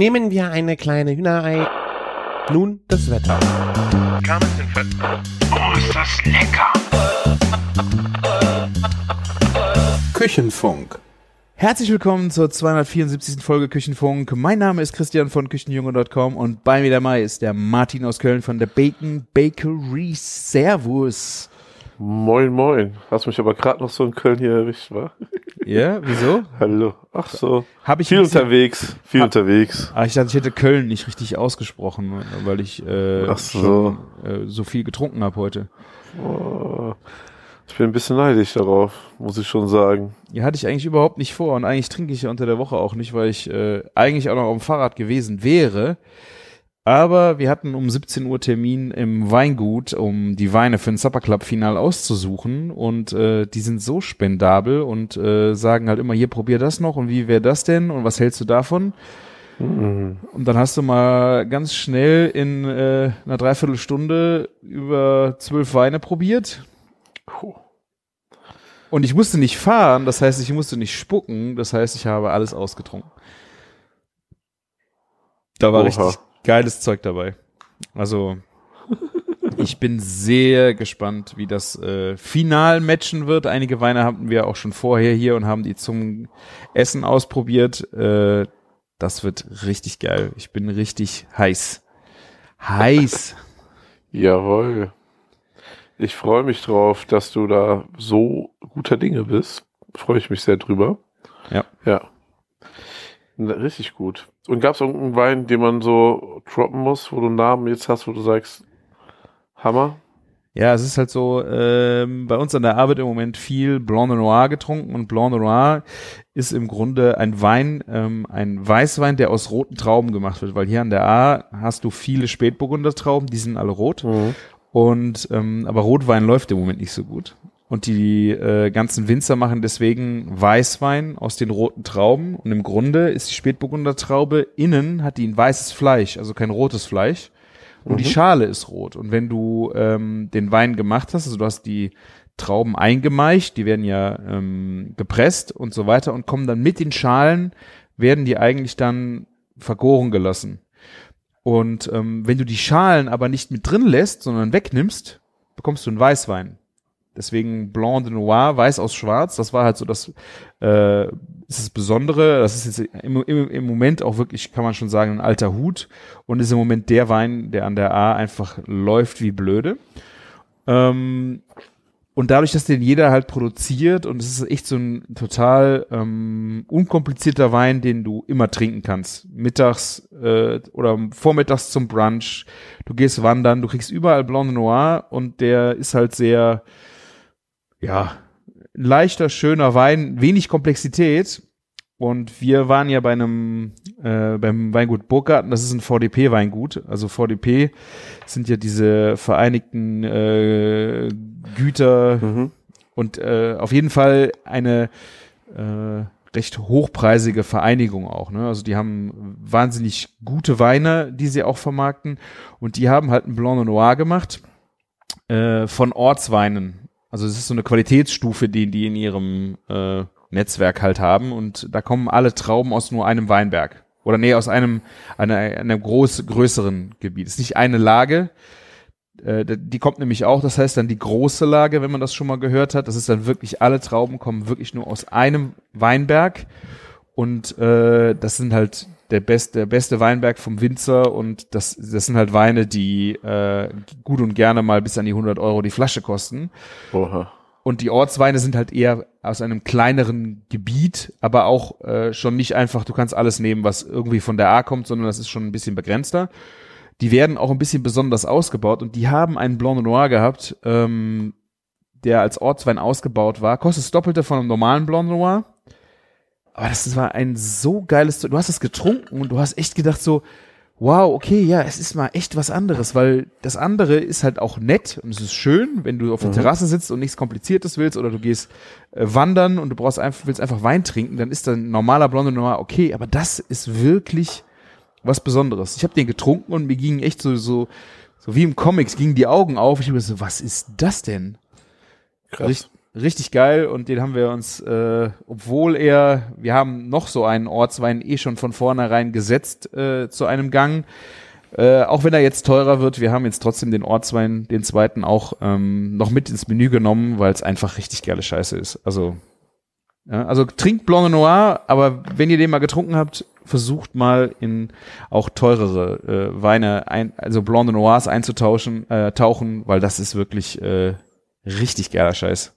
Nehmen wir eine kleine Hühnerei. Nun das Wetter. Oh, ist das lecker! Küchenfunk. Herzlich willkommen zur 274. Folge Küchenfunk. Mein Name ist Christian von Küchenjunge.com und bei mir dabei ist der Martin aus Köln von der Bacon Bakery. Servus. Moin, moin. Hast mich aber gerade noch so in Köln hier erwischt, wa? Ja, wieso? Hallo. Ach so. Hab ich viel unterwegs. Viel Ha- unterwegs. Ah, ich dachte, ich hätte Köln nicht richtig ausgesprochen, weil ich äh, Ach so. schon äh, so viel getrunken habe heute. Oh, ich bin ein bisschen neidisch darauf, muss ich schon sagen. Ja, hatte ich eigentlich überhaupt nicht vor und eigentlich trinke ich ja unter der Woche auch nicht, weil ich äh, eigentlich auch noch auf dem Fahrrad gewesen wäre. Aber wir hatten um 17 Uhr Termin im Weingut, um die Weine für ein Supper Club Final auszusuchen und äh, die sind so spendabel und äh, sagen halt immer, hier probier das noch und wie wäre das denn und was hältst du davon? Mhm. Und dann hast du mal ganz schnell in äh, einer Dreiviertelstunde über zwölf Weine probiert. Puh. Und ich musste nicht fahren, das heißt, ich musste nicht spucken, das heißt, ich habe alles ausgetrunken. Da war Oha. richtig geiles Zeug dabei. Also, ich bin sehr gespannt, wie das äh, final matchen wird. Einige Weine hatten wir auch schon vorher hier und haben die zum Essen ausprobiert. Äh, das wird richtig geil. Ich bin richtig heiß. Heiß. Jawohl. Ich freue mich drauf, dass du da so guter Dinge bist. Freue ich mich sehr drüber. Ja. Ja. Richtig gut. Und gab es irgendeinen Wein, den man so droppen muss, wo du einen Namen jetzt hast, wo du sagst, Hammer? Ja, es ist halt so, ähm, bei uns an der Arbeit im Moment viel Blanc de Noir getrunken und Blanc de Noir ist im Grunde ein Wein, ähm, ein Weißwein, der aus roten Trauben gemacht wird, weil hier an der A hast du viele Spätburgunder Trauben, die sind alle rot und ähm, aber Rotwein läuft im Moment nicht so gut. Und die äh, ganzen Winzer machen deswegen Weißwein aus den roten Trauben. Und im Grunde ist die Spätburgunder Traube innen hat die ein weißes Fleisch, also kein rotes Fleisch. Und die Schale ist rot. Und wenn du ähm, den Wein gemacht hast, also du hast die Trauben eingemeicht, die werden ja ähm, gepresst und so weiter und kommen dann mit den Schalen, werden die eigentlich dann vergoren gelassen. Und ähm, wenn du die Schalen aber nicht mit drin lässt, sondern wegnimmst, bekommst du einen Weißwein. Deswegen Blanc de Noir, weiß aus schwarz, das war halt so das, äh, ist das Besondere. Das ist jetzt im, im, im Moment auch wirklich, kann man schon sagen, ein alter Hut und ist im Moment der Wein, der an der A einfach läuft wie blöde. Ähm, und dadurch, dass den jeder halt produziert und es ist echt so ein total ähm, unkomplizierter Wein, den du immer trinken kannst. Mittags äh, oder vormittags zum Brunch. Du gehst wandern, du kriegst überall Blanc de Noir und der ist halt sehr, ja, leichter, schöner Wein, wenig Komplexität. Und wir waren ja bei einem, äh, beim Weingut Burgarten, das ist ein VDP-Weingut. Also VDP sind ja diese vereinigten äh, Güter Mhm. und äh, auf jeden Fall eine äh, recht hochpreisige Vereinigung auch. Ne? Also die haben wahnsinnig gute Weine, die sie auch vermarkten. Und die haben halt ein Blanc de Noir gemacht äh, von Ortsweinen. Also es ist so eine Qualitätsstufe, die die in ihrem äh, Netzwerk halt haben. Und da kommen alle Trauben aus nur einem Weinberg. Oder nee, aus einem, einer, einem groß, größeren Gebiet. Es ist nicht eine Lage, äh, die kommt nämlich auch, das heißt dann die große Lage, wenn man das schon mal gehört hat. Das ist dann wirklich, alle Trauben kommen wirklich nur aus einem Weinberg. Und äh, das sind halt der beste, der beste Weinberg vom Winzer und das, das sind halt Weine, die äh, gut und gerne mal bis an die 100 Euro die Flasche kosten. Oha. Und die Ortsweine sind halt eher aus einem kleineren Gebiet, aber auch äh, schon nicht einfach, du kannst alles nehmen, was irgendwie von der A kommt, sondern das ist schon ein bisschen begrenzter. Die werden auch ein bisschen besonders ausgebaut und die haben einen Blanc de Noir gehabt, ähm, der als Ortswein ausgebaut war. Kostet das Doppelte von einem normalen Blanc de Noir. Aber das war ein so geiles, du hast es getrunken und du hast echt gedacht so, wow, okay, ja, es ist mal echt was anderes, weil das andere ist halt auch nett und es ist schön, wenn du auf der Terrasse sitzt und nichts Kompliziertes willst oder du gehst äh, wandern und du brauchst einfach, willst einfach Wein trinken, dann ist dann normaler Blonde Noir okay, aber das ist wirklich was Besonderes. Ich habe den getrunken und mir gingen echt so, so, so wie im Comics gingen die Augen auf. Ich habe so, was ist das denn? Krass. Richt, richtig geil und den haben wir uns, äh, obwohl er, wir haben noch so einen Ortswein eh schon von vornherein gesetzt äh, zu einem Gang. Äh, auch wenn er jetzt teurer wird, wir haben jetzt trotzdem den Ortswein, den zweiten auch ähm, noch mit ins Menü genommen, weil es einfach richtig geile Scheiße ist. Also, ja, also trinkt Blanc Noir, aber wenn ihr den mal getrunken habt, versucht mal in auch teurere äh, Weine, ein, also Blanc Noirs einzutauschen, äh, tauchen, weil das ist wirklich äh, richtig geiler Scheiß.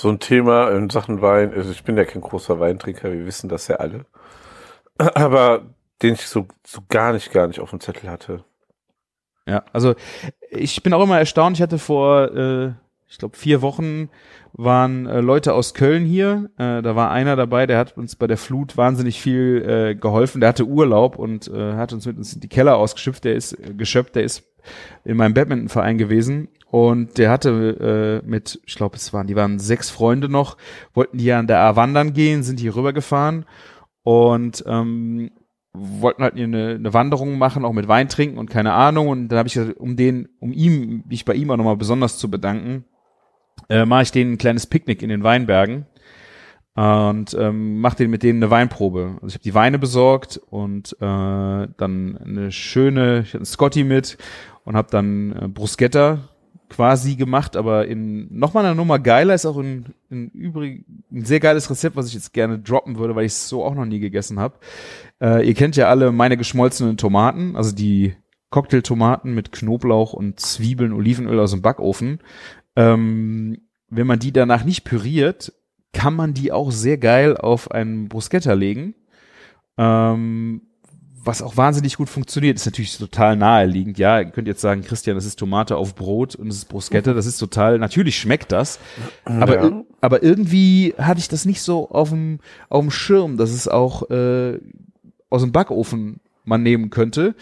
So ein Thema in Sachen Wein, also ich bin ja kein großer Weintrinker, wir wissen das ja alle. Aber den ich so, so gar nicht, gar nicht auf dem Zettel hatte. Ja, also ich bin auch immer erstaunt, ich hatte vor, äh, ich glaube, vier Wochen waren äh, Leute aus Köln hier. Äh, da war einer dabei, der hat uns bei der Flut wahnsinnig viel äh, geholfen. Der hatte Urlaub und äh, hat uns mit uns in die Keller ausgeschöpft. Der ist äh, geschöpft, der ist in meinem Badmintonverein gewesen und der hatte äh, mit, ich glaube, es waren, die waren sechs Freunde noch, wollten die an der A wandern gehen, sind hier rübergefahren und ähm, wollten halt eine, eine Wanderung machen, auch mit Wein trinken und keine Ahnung. Und dann habe ich gesagt, um den, um ihm, mich bei ihm auch nochmal besonders zu bedanken, äh, mache ich denen ein kleines Picknick in den Weinbergen und ähm, mache denen mit denen eine Weinprobe. Also ich habe die Weine besorgt und äh, dann eine schöne, ich hatte einen Scotty mit und habe dann äh, Bruschetta quasi gemacht, aber in nochmal eine Nummer geiler ist auch ein, ein übrig ein sehr geiles Rezept, was ich jetzt gerne droppen würde, weil ich es so auch noch nie gegessen habe. Äh, ihr kennt ja alle meine geschmolzenen Tomaten, also die Cocktailtomaten mit Knoblauch und Zwiebeln, Olivenöl aus dem Backofen. Ähm, wenn man die danach nicht püriert, kann man die auch sehr geil auf einen Bruschetta legen. Ähm, was auch wahnsinnig gut funktioniert, ist natürlich total naheliegend. Ja, ihr könnt jetzt sagen, Christian, das ist Tomate auf Brot und es ist Bruschetta, das ist total, natürlich schmeckt das. Aber, Ja. aber irgendwie hatte ich das nicht so auf dem, auf dem Schirm, dass es auch äh, aus dem Backofen man nehmen könnte.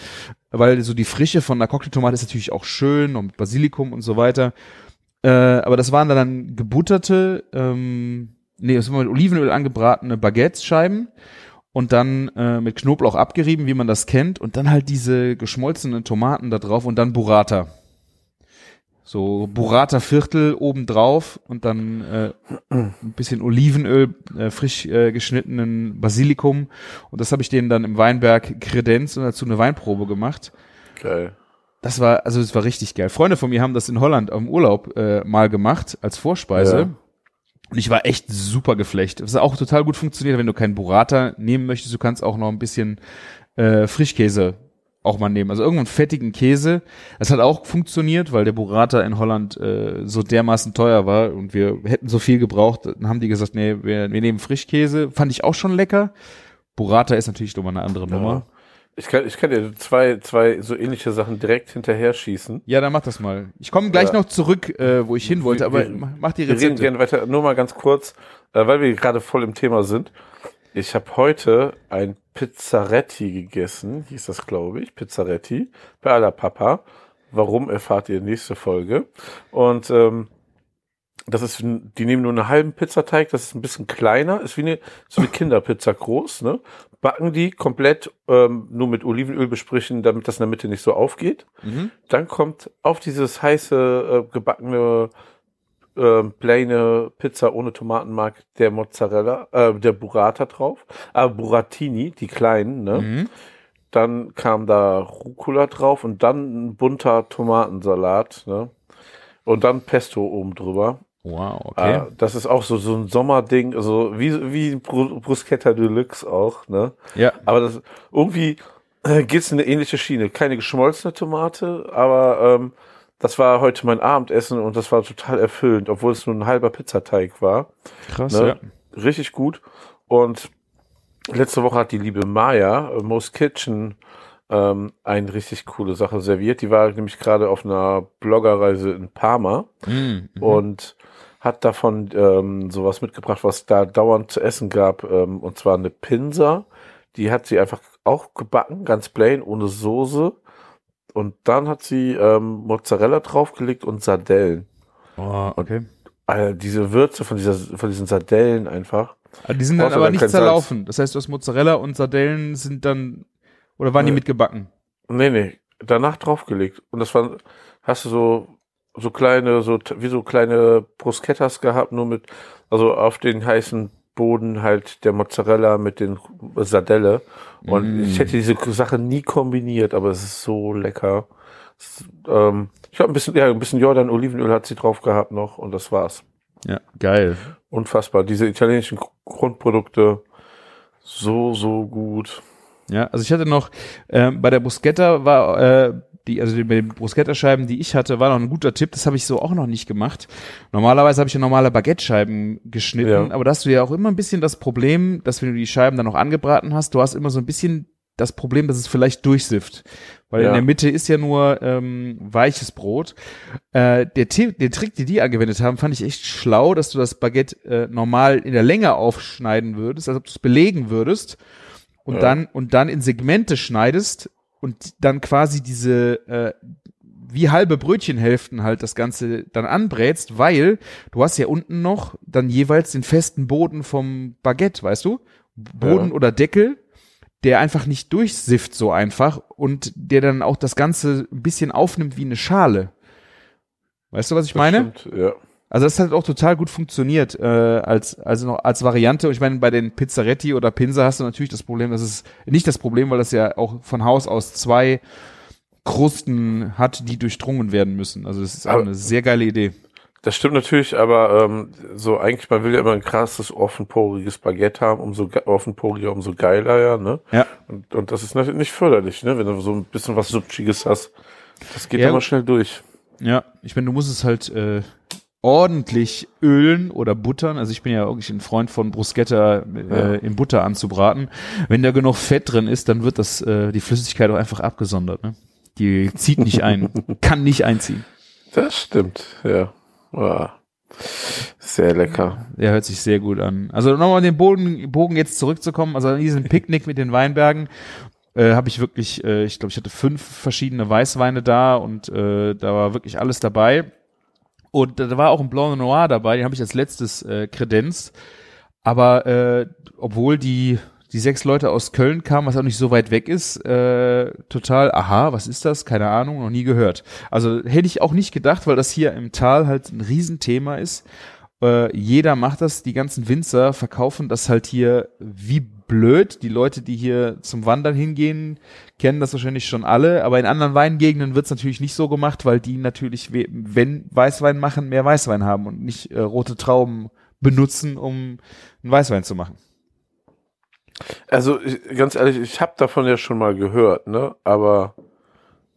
Weil so die Frische von einer Cocktailtomate ist natürlich auch schön und mit Basilikum und so weiter. Äh, aber das waren dann gebutterte, ähm, nee, das waren mit Olivenöl angebratene Baguettes-Scheiben und dann äh, mit Knoblauch abgerieben, wie man das kennt, und dann halt diese geschmolzenen Tomaten da drauf und dann Burrata. So Burrata-Viertel obendrauf und dann äh, ein bisschen Olivenöl, äh, frisch äh, geschnittenen Basilikum. Und das habe ich denen dann im Weinberg kredenzt und dazu eine Weinprobe gemacht. Geil. Das war, also es war richtig geil. Freunde von mir haben das in Holland im Urlaub äh, mal gemacht als Vorspeise. Ja. Und ich war echt super geflecht. Das hat auch total gut funktioniert, wenn du keinen Burrata nehmen möchtest. Du kannst auch noch ein bisschen äh, Frischkäse auch mal nehmen. Also irgendeinen fettigen Käse. Das hat auch funktioniert, weil der Burrata in Holland äh, so dermaßen teuer war und wir hätten so viel gebraucht. Dann haben die gesagt, nee, wir, wir nehmen Frischkäse. Fand ich auch schon lecker. Burrata ist natürlich nochmal eine andere Nummer. Ich kann, ich kann dir zwei, zwei so ähnliche Sachen direkt hinterher schießen. Ja, dann mach das mal. Ich komme gleich Ja. noch zurück, äh, wo ich hin wollte, aber wir- mach- die Wir reden Rezepte. gerne weiter. Nur mal ganz kurz, äh, weil wir gerade voll im Thema sind. Ich habe heute ein Pizzaretti gegessen, hieß das, glaube ich. Pizzaretti bei Alla Papa. Warum erfahrt ihr nächste Folge? Und ähm, das ist, die nehmen nur einen halben Pizzateig, das ist ein bisschen kleiner, ist wie eine, so eine Kinderpizza groß, ne? Backen die komplett ähm, nur mit Olivenöl besprichen, damit das in der Mitte nicht so aufgeht. Mhm. Dann kommt auf dieses heiße, äh, gebackene, äh, plaine Pizza ohne Tomatenmark der Mozzarella, äh, der Burrata drauf. Aber Buratini, die kleinen, ne? Mhm. Dann kam da Rucola drauf und dann ein bunter Tomatensalat, ne? Und dann Pesto oben drüber. Wow, okay. Ah, das ist auch so, so ein Sommerding, also wie, wie Bru- Bruschetta Deluxe auch, ne? Ja. Aber das irgendwie äh, geht's in eine ähnliche Schiene. Keine geschmolzene Tomate, aber ähm, das war heute mein Abendessen und das war total erfüllend, obwohl es nur ein halber Pizzateig war. Krass, Ne? ja. Richtig gut. Und letzte Woche hat die liebe Maya, äh, Most Kitchen, ähm, eine richtig coole Sache serviert. Die war nämlich gerade auf einer Bloggerreise in Parma Mhm. und hat davon ähm, sowas mitgebracht, was da dauernd zu essen gab, ähm, und zwar eine Pinsa. Die hat sie einfach auch gebacken, ganz plain, ohne Soße. Und dann hat sie ähm, Mozzarella draufgelegt und Sardellen. Oh, okay. Alter, diese Würze von, dieser, von diesen Sardellen einfach. Ah, Die sind dann aber dann nicht kein Salz. zerlaufen. Das heißt, du hast Mozzarella und Sardellen sind dann, oder waren die Nee. mitgebacken? Nee, nee, danach draufgelegt. Und das war, hast du so so kleine, so wie so kleine Bruschettas gehabt, nur mit, also auf den heißen Boden halt der Mozzarella mit den Sardelle. Und Mm. ich hätte diese Sache nie kombiniert, aber es ist so lecker. Es, ähm, ich habe ein bisschen, ja, ein bisschen Jordan Olivenöl hat sie drauf gehabt noch und das war's. Ja, geil. Unfassbar. Diese italienischen Gr- Grundprodukte, so, so gut. Ja, also ich hatte noch, ähm, bei der Bruschetta war, äh, die, also bei den Bruschetta-Scheiben, die ich hatte, war noch ein guter Tipp. Das habe ich so auch noch nicht gemacht. Normalerweise habe ich ja normale Baguette-Scheiben geschnitten, Ja. aber da hast du ja auch immer ein bisschen das Problem, dass wenn du die Scheiben dann noch angebraten hast, du hast immer so ein bisschen das Problem, dass es vielleicht durchsifft. Weil Ja. in der Mitte ist ja nur ähm, weiches Brot. Äh, der, Tipp, der Trick, den die angewendet haben, fand ich echt schlau, dass du das Baguette äh, normal in der Länge aufschneiden würdest, als ob du es belegen würdest und Ja. dann und dann in Segmente schneidest und dann quasi diese äh, wie halbe Brötchenhälften halt das Ganze dann anbrätst, weil du hast ja unten noch dann jeweils den festen Boden vom Baguette, weißt du? Boden Ja. oder Deckel, der einfach nicht durchsifft so einfach und der dann auch das Ganze ein bisschen aufnimmt wie eine Schale. Weißt du, was ich Das meine? Stimmt, ja. Also das hat auch total gut funktioniert äh, als also noch als Variante. Und ich meine, bei den Pizzaretti oder Pinsa hast du natürlich das Problem, dass es nicht das Problem, weil das ja auch von Haus aus zwei Krusten hat, die durchdrungen werden müssen. Also das ist auch Aber- eine sehr geile Idee. Das stimmt natürlich, aber ähm, so eigentlich, man will ja immer ein krasses, offenporiges Baguette haben, umso ge- offenporiger, umso geiler, ja, ne? Ja. Und, und das ist natürlich nicht förderlich, ne? Wenn du so ein bisschen was Subschiges hast. Das geht Ja, immer schnell durch. Ja, ich meine, du musst es halt äh, ordentlich ölen oder buttern. Also ich bin ja wirklich ein Freund von Bruschetta äh, Ja. in Butter anzubraten. Wenn da genug Fett drin ist, dann wird das äh, die Flüssigkeit auch einfach abgesondert. Ne? Die zieht nicht ein, kann nicht einziehen. Das stimmt, ja. Ah. Sehr lecker. Der hört sich sehr gut an. Also nochmal den Boden, Bogen jetzt zurückzukommen, also an diesem Picknick mit den Weinbergen äh, habe ich wirklich, äh, ich glaube, ich hatte fünf verschiedene Weißweine da und äh, da war wirklich alles dabei. Und da war auch ein Blanc Noir dabei, den habe ich als letztes äh, kredenzt. Aber äh, obwohl die die sechs Leute aus Köln kamen, was auch nicht so weit weg ist, äh, total, aha, was ist das? Keine Ahnung, noch nie gehört. Also hätte ich auch nicht gedacht, weil das hier im Tal halt ein Riesenthema ist. Äh, jeder macht das, die ganzen Winzer verkaufen das halt hier wie blöd. Die Leute, die hier zum Wandern hingehen, kennen das wahrscheinlich schon alle, aber in anderen Weingegenden wird es natürlich nicht so gemacht, weil die natürlich, we- wenn Weißwein machen, mehr Weißwein haben und nicht äh, rote Trauben benutzen, um einen Weißwein zu machen. Also ganz ehrlich, ich habe davon ja schon mal gehört, ne? Aber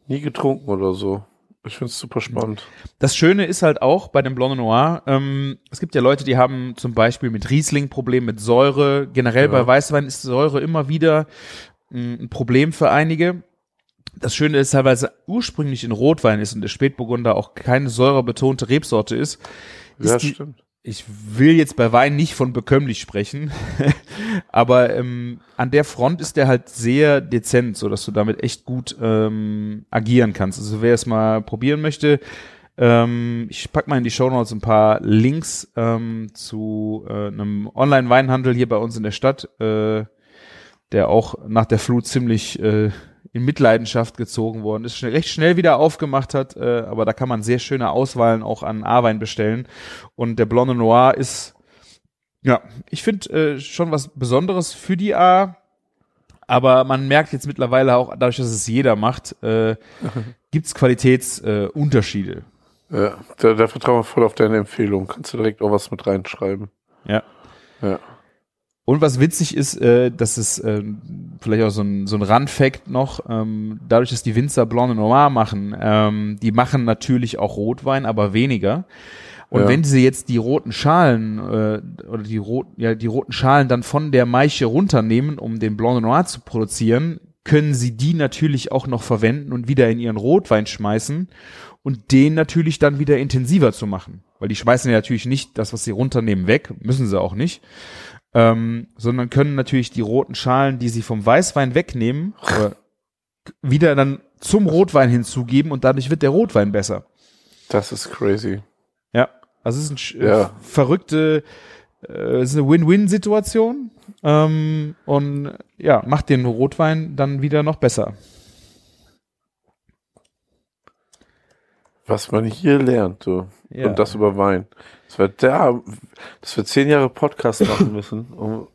nie getrunken oder so. Ich find's super spannend. Das Schöne ist halt auch bei dem Blanc Noir, ähm, es gibt ja Leute, die haben zum Beispiel mit Riesling Probleme mit Säure. Generell Ja. bei Weißwein ist Säure immer wieder mh, ein Problem für einige. Das Schöne ist halt, weil es ursprünglich in Rotwein ist und der Spätburgunder auch keine säurebetonte Rebsorte ist, ist ja, die, stimmt. ich will jetzt bei Wein nicht von bekömmlich sprechen, aber ähm, an der Front ist der halt sehr dezent, so dass du damit echt gut ähm, agieren kannst. Also wer es mal probieren möchte, ähm, ich pack mal in die Show Notes ein paar Links ähm, zu äh, einem Online-Weinhandel hier bei uns in der Stadt, äh, der auch nach der Flut ziemlich äh, in Mitleidenschaft gezogen worden ist, schnell, recht schnell wieder aufgemacht hat, äh, aber da kann man sehr schöne Auswahlen auch an A-Wein bestellen. Und der Blonde Noir ist, ja, ich finde äh, schon was Besonderes für die A. Aber man merkt jetzt mittlerweile auch, dadurch, dass es jeder macht, äh, gibt es Qualitätsunterschiede. Äh. Ja, da, da vertrauen wir voll auf deine Empfehlung. Kannst du direkt auch was mit reinschreiben. ja. Ja. Und was witzig ist, äh, dass es äh, vielleicht auch so ein, so ein Run-Fact noch, ähm, dadurch, dass die Winzer Blanc Noir machen, ähm, die machen natürlich auch Rotwein, aber weniger. Und Ja. wenn sie jetzt die roten Schalen äh, oder die roten, ja, die roten Schalen dann von der Maische runternehmen, um den Blanc Noir zu produzieren, können sie die natürlich auch noch verwenden und wieder in ihren Rotwein schmeißen und den natürlich dann wieder intensiver zu machen. Weil die schmeißen ja natürlich nicht das, was sie runternehmen, weg, müssen sie auch nicht ähm, sondern können natürlich die roten Schalen, die sie vom Weißwein wegnehmen, wieder dann zum Rotwein hinzugeben und dadurch wird der Rotwein besser. Das ist crazy. Ja, also es ist eine sch- Ja. äh, verrückte, äh, es ist eine Win-Win-Situation ähm, und ja, macht den Rotwein dann wieder noch besser. Was man hier lernt, so. Ja. Und das über Wein. Das wird der, dass wir zehn Jahre Podcast machen müssen, um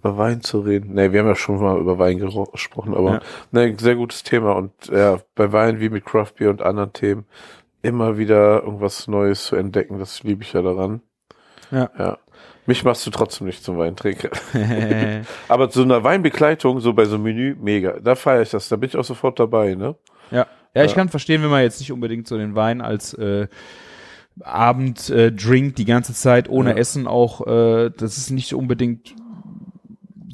über Wein zu reden. Nee, wir haben ja schon mal über Wein gesprochen, aber Ja. ne, sehr gutes Thema. Und ja, bei Wein wie mit Craft Beer und anderen Themen immer wieder irgendwas Neues zu entdecken, das liebe ich ja daran. Ja. Ja. Mich machst du trotzdem nicht zum Weintrinker. Aber zu einer Weinbegleitung, so bei so einem Menü, mega. Da feiere ich das. Da bin ich auch sofort dabei, ne? Ja. Ja, ich kann verstehen, wenn man jetzt nicht unbedingt so den Wein als äh, Abenddrink äh, die ganze Zeit ohne Ja. Essen auch, äh, das ist nicht unbedingt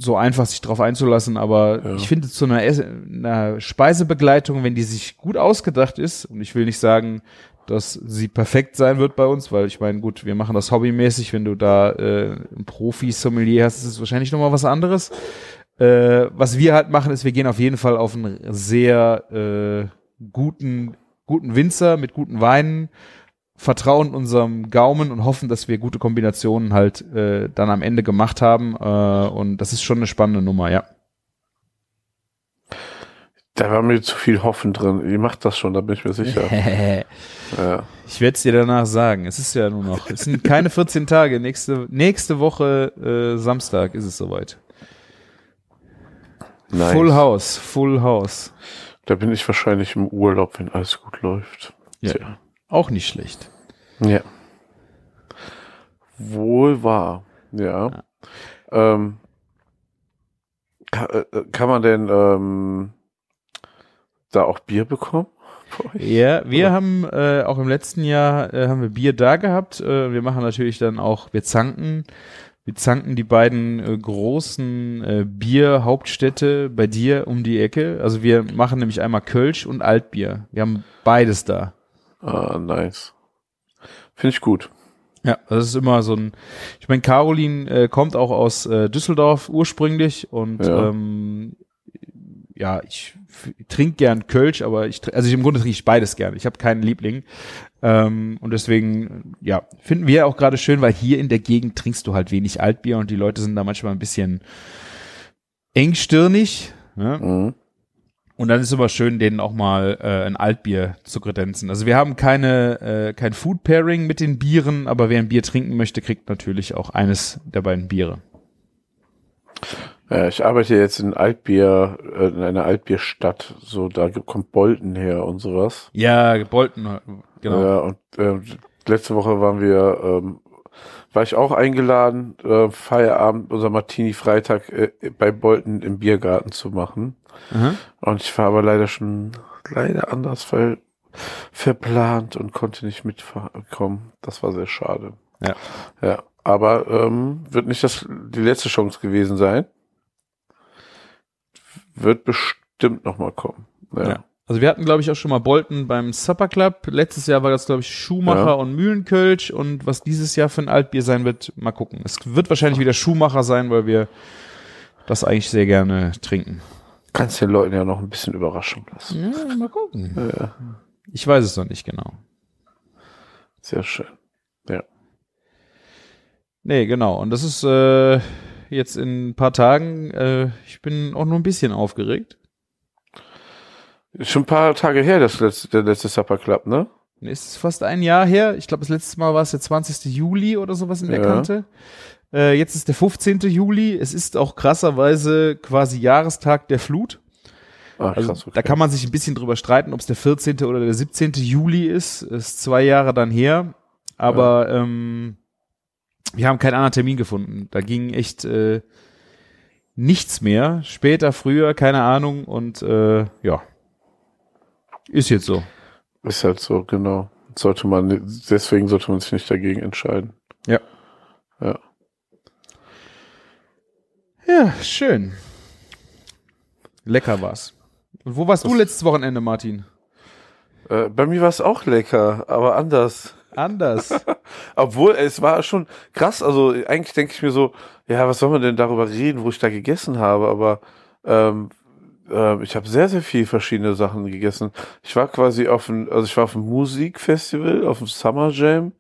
so einfach, sich drauf einzulassen, aber Ja. ich finde zu einer, Ess einer Speisebegleitung, wenn die sich gut ausgedacht ist, und ich will nicht sagen, dass sie perfekt sein wird bei uns, weil ich meine, gut, wir machen das hobbymäßig, wenn du da äh, ein Profi-Sommelier hast, ist es wahrscheinlich nochmal was anderes. Äh, was wir halt machen, ist, wir gehen auf jeden Fall auf einen sehr äh, guten, guten Winzer mit guten Weinen, vertrauen unserem Gaumen und hoffen, dass wir gute Kombinationen halt äh, dann am Ende gemacht haben. Äh, und das ist schon eine spannende Nummer, ja. Da war mir zu viel Hoffen drin. Ihr macht das schon, da bin ich mir sicher. ja. Ich werde es dir danach sagen. Es ist ja nur noch, es sind keine 14 Tage. Nächste, nächste Woche äh, Samstag ist es soweit. Nice. Full House, Full House. Da bin ich wahrscheinlich im Urlaub, wenn alles gut läuft. Ja. Tja. Auch nicht schlecht. Ja. Wohl wahr. Ja. Ähm, kann, äh, kann man denn ähm, da auch Bier bekommen? Ja, wir Oder? haben äh, auch im letzten Jahr äh, haben wir Bier da gehabt. Äh, wir machen natürlich dann auch, wir zanken, wir zanken die beiden äh, großen äh, Bierhauptstädte bei dir um die Ecke. Also wir machen nämlich einmal Kölsch und Altbier. Wir haben beides da. Ah, nice. Finde ich gut. Ja, das ist immer so ein. Ich meine, Caroline äh, kommt auch aus äh, Düsseldorf ursprünglich und Ja. ähm, ja, ich trinke gern Kölsch, aber ich also ich, im Grunde trinke ich beides gern. Ich habe keinen Liebling ähm, und deswegen ja finden wir auch gerade schön, weil hier in der Gegend trinkst du halt wenig Altbier und die Leute sind da manchmal ein bisschen engstirnig. Ne? Mhm. Und dann ist immer schön, denen auch mal äh, ein Altbier zu kredenzen. Also wir haben keine äh, kein Food Pairing mit den Bieren, aber wer ein Bier trinken möchte, kriegt natürlich auch eines der beiden Biere. Ja, ich arbeite jetzt in Altbier, äh, in einer Altbierstadt. So, da kommt Bolten her und sowas. Ja, Bolton, genau. Ja, und ähm, letzte Woche waren wir, ähm, war ich auch eingeladen, äh, Feierabend, unser Martini-Freitag äh, bei Bolten im Biergarten zu machen. Aha. Und ich war aber leider schon leider anders ver verplant und konnte nicht mitkommen. Das war sehr schade. Ja. Ja, aber ähm, wird nicht das die letzte Chance gewesen sein. Wird bestimmt noch mal kommen. Ja. Ja. Also wir hatten, glaube ich, auch schon mal Bolton beim Supper Club. Letztes Jahr war das, glaube ich, Schumacher Ja. und Mühlenkölsch. Und was dieses Jahr für ein Altbier sein wird, mal gucken. Es wird wahrscheinlich wieder Schumacher sein, weil wir das eigentlich sehr gerne trinken. Kannst den Leuten ja noch ein bisschen Überraschung lassen. Ja, mal gucken. Ja, Ich weiß es noch nicht genau. sehr schön. Nee, genau. Und das ist äh, jetzt in ein paar Tagen, äh, ich bin auch nur ein bisschen aufgeregt. Ist schon ein paar Tage her, das letzte, der letzte Supper Club, ne? Ist fast ein Jahr her. Ich glaube, das letzte Mal war es der 20. Juli oder sowas in der Ja. Kante. Äh, jetzt ist der 15. Juli. Es ist auch krasserweise quasi Jahrestag der Flut. Ach, Also krass, okay. da kann man sich ein bisschen drüber streiten, ob es der 14. oder der 17. Juli ist. Ist zwei Jahre dann her. Aber ähm, wir haben keinen anderen Termin gefunden. Da ging echt äh, nichts mehr. Später, früher, keine Ahnung. Und äh, ja, ist jetzt so. Ist halt so, genau. Sollte man, deswegen sollte man sich nicht dagegen entscheiden. Ja. Ja. Ja, schön. Lecker war's. Und wo warst du Das- letztes Wochenende, Martin? Äh, bei mir war es auch lecker, aber anders. Anders. Obwohl, es war schon krass. Also eigentlich denke ich mir so, ja, was soll man denn darüber reden, wo ich da gegessen habe? Aber ähm, äh, ich habe sehr, sehr viel verschiedene Sachen gegessen. Ich war quasi auf ein, also ich war auf einem Musikfestival, auf dem Summer Jam,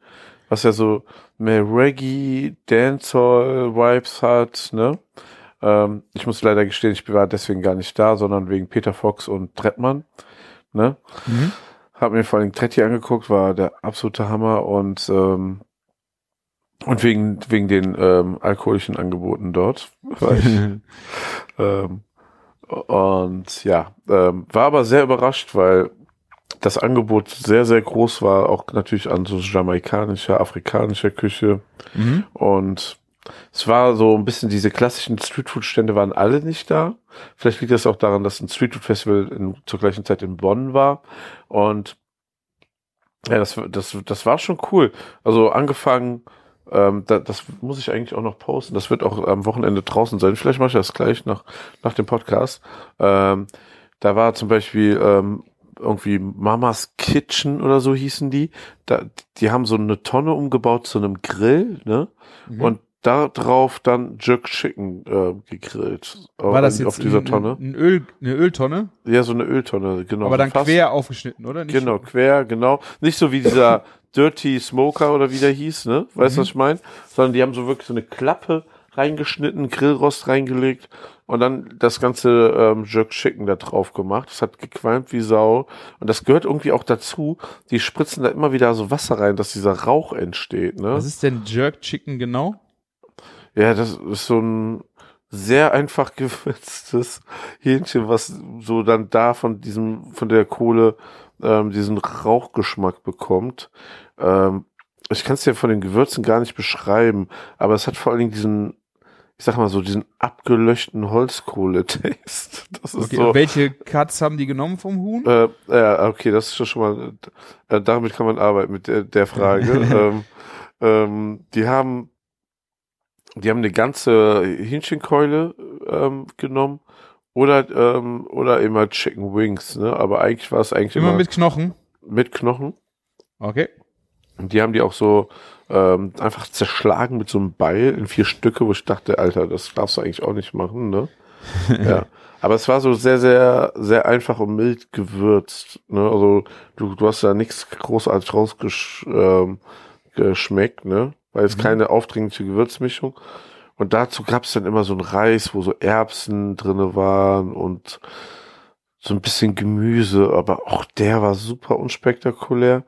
was ja so mehr Reggae, Dancehall Vibes hat, ne? Ähm, ich muss leider gestehen, ich war deswegen gar nicht da, sondern wegen Peter Fox und Trettmann, ne? Mhm. Hab mir vor allem Tretti angeguckt, war der absolute Hammer und ähm, und wegen wegen den ähm, alkoholischen Angeboten dort ich, ähm, und ja ähm, war aber sehr überrascht, weil das Angebot sehr sehr groß war, auch natürlich an so jamaikanischer, afrikanischer Küche Mhm. und es war so ein bisschen diese klassischen Streetfood-Stände waren alle nicht da. Vielleicht liegt das auch daran, dass ein Streetfood-Festival zur gleichen Zeit in Bonn war. Und ja, das, das, das war schon cool. Also angefangen, ähm, da, das muss ich eigentlich auch noch posten. Das wird auch am Wochenende draußen sein. Vielleicht mache ich das gleich nach, nach dem Podcast. Ähm, da war zum Beispiel ähm, irgendwie Mamas Kitchen oder so hießen die. Da, die haben so eine Tonne umgebaut zu einem Grill, ne? Mhm. Und da drauf dann Jerk Chicken äh, gegrillt. War das jetzt auf dieser ein, Tonne? Ein Öl, eine Öltonne? Ja, so eine Öltonne, genau. aber dann Fast- quer aufgeschnitten, oder? Nicht Genau, quer, genau. Nicht so wie dieser Dirty Smoker oder wie der hieß, ne? Weißt du, Mhm. was ich meine? Sondern die haben so wirklich so eine Klappe reingeschnitten, Grillrost reingelegt und dann das ganze ähm, Jerk Chicken da drauf gemacht. Das hat gequalmt wie Sau. Und das gehört irgendwie auch dazu. Die spritzen da immer wieder so Wasser rein, dass dieser Rauch entsteht, ne? Was ist denn Jerk Chicken genau? Ja, das ist so ein sehr einfach gewürztes Hähnchen, was so dann da von diesem, von der Kohle ähm, diesen Rauchgeschmack bekommt. Ähm, ich kann es dir von den Gewürzen gar nicht beschreiben, aber es hat vor allen Dingen diesen, ich sag mal so, diesen abgelöschten Holzkohle-Taste. Das ist Okay, so. welche Cuts haben die genommen vom Huhn? Äh, ja, okay, das ist schon mal, äh, damit kann man arbeiten mit der, der Frage. ähm, ähm, die haben, die haben eine ganze Hähnchenkeule ähm, genommen oder ähm, oder immer Chicken Wings, ne? Aber eigentlich war es eigentlich Immer immer, mit Knochen. mit Knochen. Okay. Und die haben die auch so ähm, einfach zerschlagen mit so einem Beil in vier Stücke, wo ich dachte, Alter, das darfst du eigentlich auch nicht machen, ne? ja. Aber es war so sehr, sehr, sehr einfach und mild gewürzt. Ne? Also du, du hast da nichts großartig rausgeschmeckt, ähm, geschmeckt, ne? Weil es Mhm. keine aufdringliche Gewürzmischung. Und dazu gab es dann immer so einen Reis, wo so Erbsen drinne waren und so ein bisschen Gemüse, aber auch der war super unspektakulär.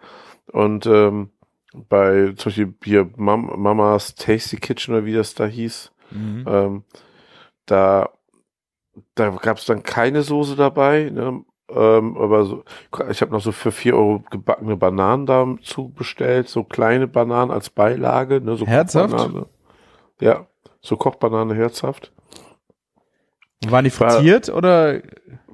Und ähm, bei zum Beispiel hier Mam Mamas Tasty Kitchen oder wie das da hieß, Mhm. ähm, da, da gab es dann keine Soße dabei, ne? Ähm, aber so, ich habe noch so für 4 Euro gebackene Bananen dazu bestellt, so kleine Bananen als Beilage. Ne? So Herzhaft? Kochbanane. Ja, so Kochbanane herzhaft. Waren die War- frittiert oder?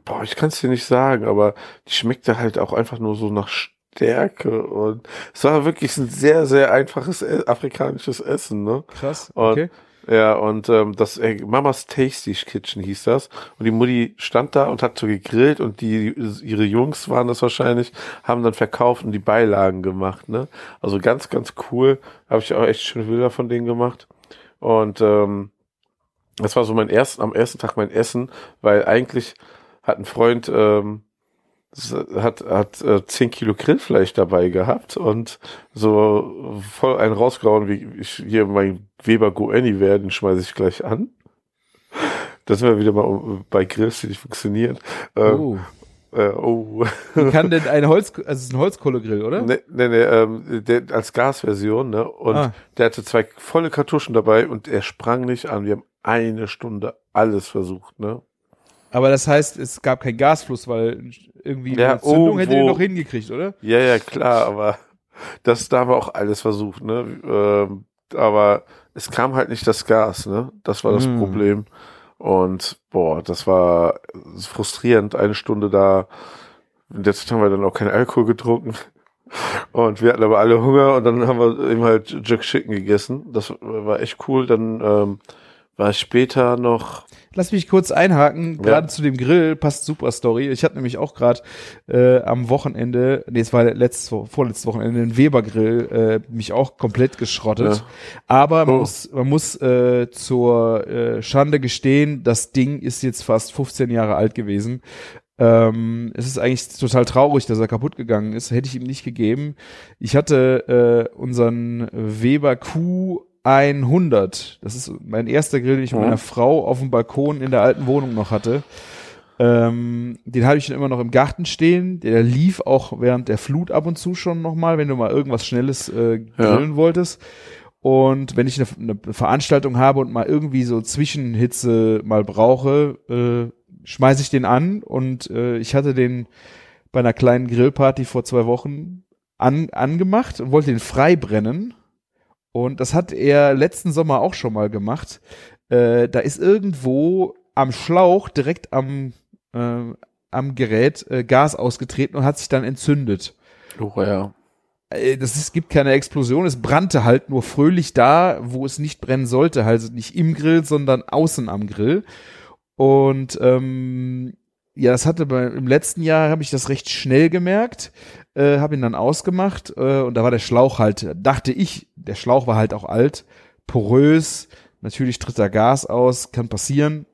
Boah, ich kann es dir nicht sagen, aber die schmeckte halt auch einfach nur so nach Stärke und es war wirklich ein sehr, sehr einfaches e afrikanisches Essen, ne? Krass. Und- Okay. Ja, und ähm, das äh, Mamas Tasty Kitchen hieß das. Und die Mutti stand da und hat so gegrillt und die ihre Jungs waren das wahrscheinlich, haben dann verkauft und die Beilagen gemacht, ne? Also ganz, ganz cool. Habe ich auch echt schöne Bilder von denen gemacht. Und ähm, das war so mein ersten, am ersten Tag mein Essen, weil eigentlich hat ein Freund ähm, hat, hat äh, 10 Kilo Grillfleisch dabei gehabt und so voll einen rausgehauen, wie ich hier mein Weber Go Anywhere, den schmeiße ich gleich an. Das sind wir wieder mal bei Grills, die nicht funktionieren. Ähm, Oh. äh, oh. Wie kann denn ein Holz, also es ist ein Holzkohlegrill, oder? Ne, ne, ne, ähm, der, als Gasversion, ne? Und Ah. der hatte zwei volle Kartuschen dabei und er sprang nicht an. Wir haben eine Stunde alles versucht, ne? Aber das heißt, es gab keinen Gasfluss, weil irgendwie Ja, eine Zündung hätte ihr noch hingekriegt, oder? Ja, ja, klar, aber das, da haben wir auch alles versucht, ne? Ähm, aber es kam halt nicht das Gas, ne? Das war das Hm. Problem. Und boah, das war frustrierend, eine Stunde da. In der Zeit haben wir dann auch keinen Alkohol getrunken. Und wir hatten aber alle Hunger und dann haben wir eben halt Jack Chicken gegessen. Das war echt cool. Dann ähm, war ich später noch. Lass mich kurz einhaken, Ja. gerade zu dem Grill, passt super Story. Ich hatte nämlich auch gerade äh, am Wochenende, nee, es war letztes, vorletztes Wochenende, einen Weber-Grill, äh, mich auch komplett geschrottet. Ja. Aber man Oh. muss, man muss äh, zur äh, Schande gestehen, das Ding ist jetzt fast 15 Jahre alt gewesen. Ähm, es ist eigentlich total traurig, dass er kaputt gegangen ist. Hätte ich ihm nicht gegeben. Ich hatte äh, unseren Weber Q 100. Das ist mein erster Grill, den ich mit meiner Frau auf dem Balkon in der alten Wohnung noch hatte. Ähm, den habe ich dann immer noch im Garten stehen. Der lief auch während der Flut ab und zu schon nochmal, wenn du mal irgendwas Schnelles äh, grillen wolltest. Und wenn ich eine, eine Veranstaltung habe und mal irgendwie so Zwischenhitze mal brauche, äh, schmeiße ich den an. Und äh, ich hatte den bei einer kleinen Grillparty vor zwei Wochen an, angemacht und wollte den frei brennen. Und das hat er letzten Sommer auch schon mal gemacht. Äh, da ist irgendwo am Schlauch direkt am, äh, am Gerät äh, Gas ausgetreten und hat sich dann entzündet. Oh ja. Äh, Das ist, gibt keine Explosion, es brannte halt nur fröhlich da, wo es nicht brennen sollte, also nicht im Grill, sondern außen am Grill. Und ähm, ja, das hatte bei, im letzten Jahr habe ich das recht schnell gemerkt, äh, habe ihn dann ausgemacht äh, und da war der Schlauch halt, dachte ich, der Schlauch war halt auch alt, porös, natürlich tritt da Gas aus, kann passieren.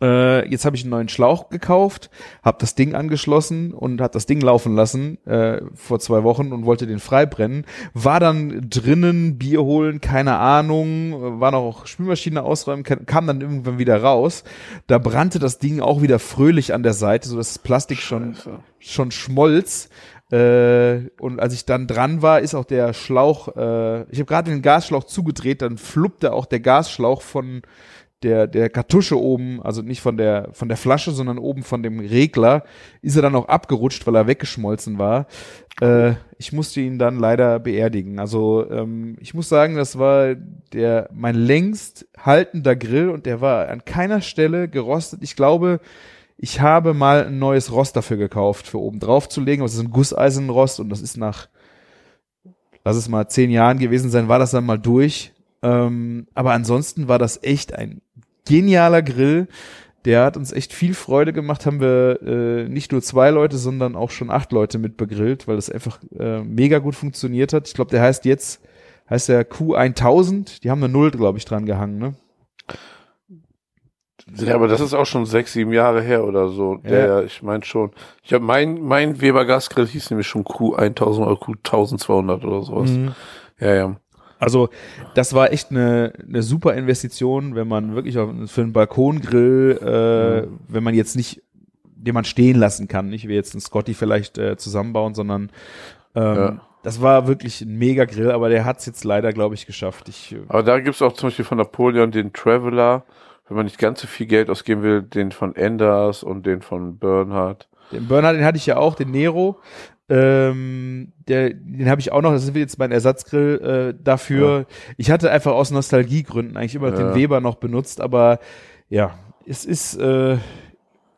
Äh, jetzt habe ich einen neuen Schlauch gekauft, habe das Ding angeschlossen und hat das Ding laufen lassen äh, vor zwei Wochen und wollte den frei brennen. War dann drinnen Bier holen, keine Ahnung, war noch Spülmaschine ausräumen, kam kam dann irgendwann wieder raus. Da brannte das Ding auch wieder fröhlich an der Seite, so dass das Plastik schon Scheiße. schon schmolz. Äh, und als ich dann dran war, ist auch der Schlauch, äh, ich habe gerade den Gasschlauch zugedreht, dann fluppte auch der Gasschlauch von der, der Kartusche oben, also nicht von der, von der Flasche, sondern oben von dem Regler, ist er dann auch abgerutscht, weil er weggeschmolzen war. Äh, ich musste ihn dann leider beerdigen. Also ähm, ich muss sagen, das war der mein längst haltender Grill und der war an keiner Stelle gerostet. Ich glaube, ich habe mal ein neues Rost dafür gekauft, für oben drauf zu legen. Das ist ein Gusseisenrost und das ist nach, lass es mal zehn Jahren gewesen sein, war das dann mal durch. Ähm, aber ansonsten war das echt ein genialer Grill. Der hat uns echt viel Freude gemacht. Haben wir äh, nicht nur zwei Leute, sondern auch schon acht Leute mit begrillt, weil das einfach äh, mega gut funktioniert hat. Ich glaube, der heißt jetzt, heißt der Q1000. Die haben eine Null, glaube ich, dran gehangen, ne? Ja, aber das ist auch schon sechs, sieben Jahre her oder so. Der, Ja. ich meine schon. Ich habe mein, mein Weber Gasgrill hieß nämlich schon Q1000 oder Q1200 oder sowas. Ja, ja. Also das war echt eine, eine super Investition, wenn man wirklich auf, für einen Balkongrill, äh, wenn man jetzt nicht, den man stehen lassen kann, nicht wie jetzt ein Scotty vielleicht äh, zusammenbauen, sondern ähm, Ja. das war wirklich ein mega Grill, aber der hat es jetzt leider, glaube ich, geschafft. Ich, äh, Aber da gibt's auch zum Beispiel von Napoleon den Traveler, wenn man nicht ganz so viel Geld ausgeben will, den von Enders und den von Bernhard. Den Burner, den hatte ich ja auch, den Nero. Ähm, der, den habe ich auch noch, das ist jetzt mein Ersatzgrill äh, dafür. Ich hatte einfach aus Nostalgiegründen eigentlich immer Ja. den Weber noch benutzt, aber ja, es ist, äh,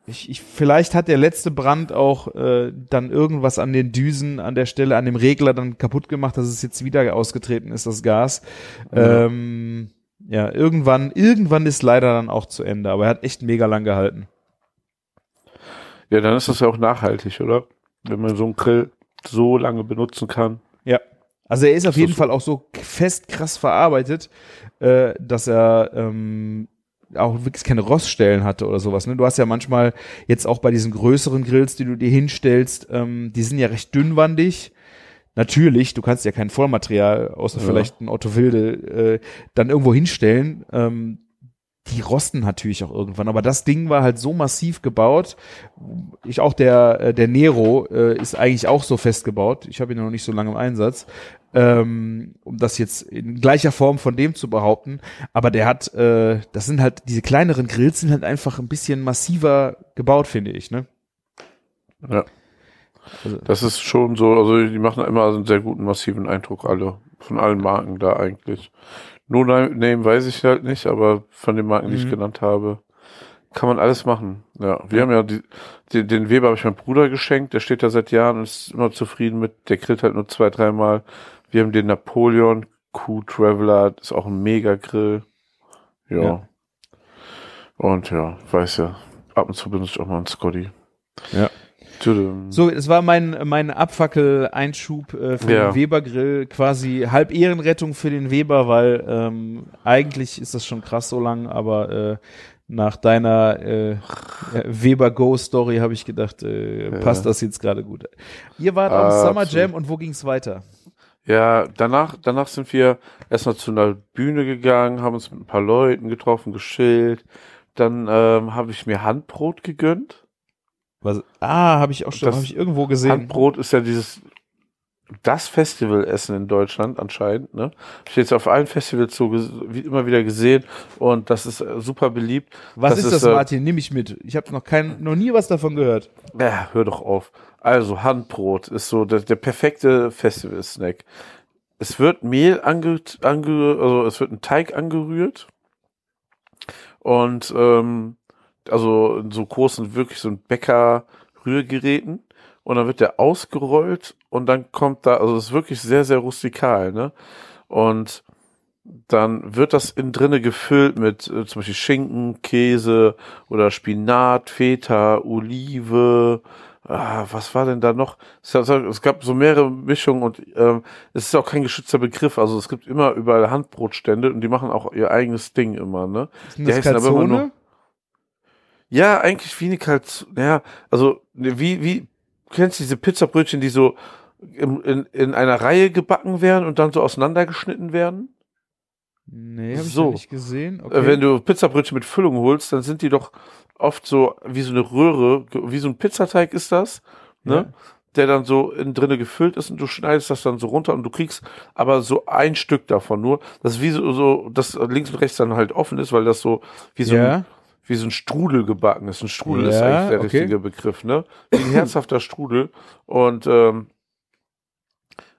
ich, ich, vielleicht hat der letzte Brand auch äh, dann irgendwas an den Düsen, an der Stelle, an dem Regler dann kaputt gemacht, dass es jetzt wieder ausgetreten ist, das Gas. Ja. Ähm, ja, irgendwann, irgendwann ist leider dann auch zu Ende, aber er hat echt mega lang gehalten. Ja, dann ist das ja auch nachhaltig, oder? Wenn man so einen Grill so lange benutzen kann. Ja. Also er ist auf So jeden Fall auch so fest krass verarbeitet, äh, dass er ähm, auch wirklich keine Roststellen hatte oder sowas. Ne? Du hast ja manchmal jetzt auch bei diesen größeren Grills, die du dir hinstellst, ähm, die sind ja recht dünnwandig. Natürlich, du kannst ja kein Vollmaterial, außer Ja. vielleicht ein Otto Wilde, äh, dann irgendwo hinstellen. Ähm, die rosten natürlich auch irgendwann, aber das Ding war halt so massiv gebaut. Ich auch der äh, der Nero äh, ist eigentlich auch so fest gebaut. Ich habe ihn noch nicht so lange im Einsatz, ähm, um das jetzt in gleicher Form von dem zu behaupten. Aber der hat, äh, das sind halt diese kleineren Grills sind halt einfach ein bisschen massiver gebaut, finde ich. Ne? Ja. Also- Das ist schon so, also die machen immer einen sehr guten, massiven Eindruck, alle. Von allen Marken da eigentlich. No Name weiß ich halt nicht, aber von den Marken, die ich Mhm. genannt habe, kann man alles machen. Ja, wir haben ja die, die, den Weber habe ich meinem Bruder geschenkt, der steht da seit Jahren und ist immer zufrieden mit, der grillt halt nur zwei, dreimal. Wir haben den Napoleon Q-Traveler, ist auch ein Mega-Grill. Ja. Ja. Und ja, weiß ja, ab und zu benutze ich auch mal einen Scotty. Ja. Tudum. So, es war mein, mein Abfackel-Einschub äh, für Ja. den Weber-Grill, quasi halb Ehrenrettung für den Weber, weil ähm, eigentlich ist das schon krass so lang, aber äh, nach deiner äh, Weber-Go-Story habe ich gedacht, äh, passt das jetzt gerade gut. Ihr wart am Absolut. Summer Jam und wo ging's weiter? Ja, danach, danach sind wir erstmal zu einer Bühne gegangen, haben uns mit ein paar Leuten getroffen, geschillt. Dann ähm, habe ich mir Handbrot gegönnt. Was, ah, habe ich auch schon, Das habe ich irgendwo gesehen. Handbrot ist ja dieses das Festivalessen in Deutschland anscheinend. Ne? Ich jetzt auf allen Festivals so wie immer wieder gesehen und das ist äh, super beliebt. Was das ist das, ist, äh, Martin? Nimm ich mit. Ich habe noch kein, noch nie was davon gehört. Ja, hör doch auf. Also Handbrot ist so der, der perfekte Festival-Snack. Es wird Mehl ange, ange, also es wird ein Teig angerührt und ähm, also in so großen wirklich so ein Bäcker-Rührgeräten und dann wird der ausgerollt und dann kommt da, also es ist wirklich sehr sehr rustikal, ne? Und dann wird das innen drinne gefüllt mit äh, zum Beispiel Schinken, Käse oder Spinat, Feta, Olive. Ah, was war denn da noch? Es, gab- so mehrere Mischungen und ähm, es ist auch kein geschützter Begriff. Also es gibt immer überall Handbrotstände und die machen auch ihr eigenes Ding immer, ne? Die heißen aber immer nur- Ja, eigentlich eine Kalz, ja, also ne, wie, wie, kennst du diese Pizzabrötchen, die so im, in, in einer Reihe gebacken werden und dann so auseinandergeschnitten werden? Nee, habe ich So. noch nicht gesehen. Äh, Okay. Wenn du Pizzabrötchen mit Füllung holst, dann sind die doch oft so wie so eine Röhre, wie so ein Pizzateig ist das, ne? Ja. Der dann so innen drinne gefüllt ist und du schneidest das dann so runter und du kriegst aber so ein Stück davon nur. Das ist wie so, so das links und rechts dann halt offen ist, weil das so wie so, ja. ein, wie so ein Strudel gebacken ist. Ein Strudel ist Ja, eigentlich der okay. richtige Begriff, ne? Wie ein herzhafter Strudel. Und ähm,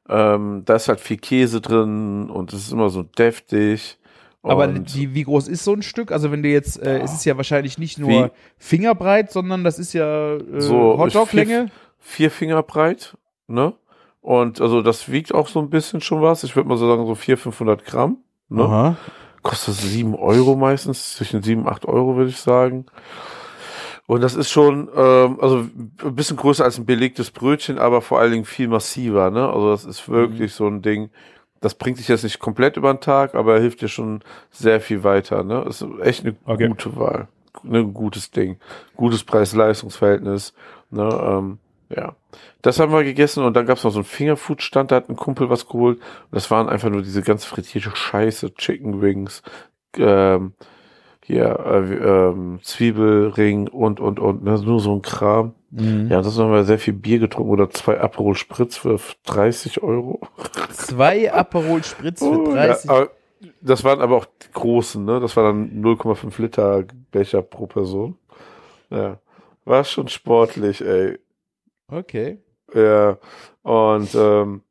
ähm, da ist halt viel Käse drin und es ist immer so deftig. Aber die, wie groß ist so ein Stück? Also wenn du jetzt, äh, es ist ja wahrscheinlich nicht nur Wie? fingerbreit, sondern das ist ja äh, So, Hotdog-Länge. vier Finger breit, ne? Und also das wiegt auch so ein bisschen schon was. Ich würde mal so sagen, so 400, 500 Gramm. Ne? Kostet sieben Euro meistens, zwischen sieben, acht Euro würde ich sagen. Und das ist schon, ähm, also ein bisschen größer als ein belegtes Brötchen, aber vor allen Dingen viel massiver, ne? Also das ist wirklich so ein Ding, das bringt dich jetzt nicht komplett über den Tag, aber hilft dir schon sehr viel weiter, ne? Ist echt eine Okay. gute Wahl. Ne, ein gutes Ding. Gutes Preis-Leistungs-Verhältnis, ne? Ähm, ja. Das haben wir gegessen und dann gab es noch so einen Fingerfood-Stand, da hat ein Kumpel was geholt. Und das waren einfach nur diese ganz frittierte Scheiße, Chicken Wings, ähm, hier, äh, ähm, Zwiebelring und, und, und, ne, nur so ein Kram. Mhm. Ja, das haben wir sehr viel Bier getrunken oder zwei Aperol Spritz für 30 Euro. Zwei Aperol Spritz für 30. Oh, Ja, das waren aber auch die großen, ne? Das war dann 0,5 Liter Becher pro Person. Ja. War schon sportlich, ey. Okay. Ja. Und ähm,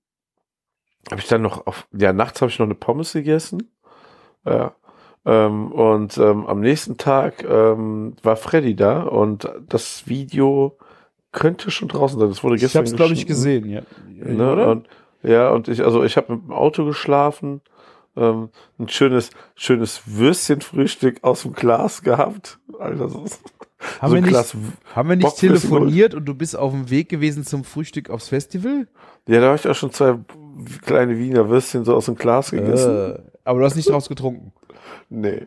habe ich dann noch auf, ja, nachts habe ich noch eine Pommes gegessen. Ja. Ähm, und ähm, am nächsten Tag ähm, war Freddy da und das Video könnte schon draußen sein. Das wurde Ich gestern hab's, glaube ich, gesehen, ja. Ne? Oder? Und, ja, und ich, also ich habe mit dem Auto geschlafen, ähm, ein schönes, schönes Würstchenfrühstück aus dem Glas gehabt. Alter, so, haben, so wir nicht, haben wir nicht telefoniert und du bist auf dem Weg gewesen zum Frühstück aufs Festival? Ja, da habe ich auch schon zwei kleine Wiener Würstchen so aus dem Glas gegessen. Äh, aber du hast nicht draus getrunken. Nee.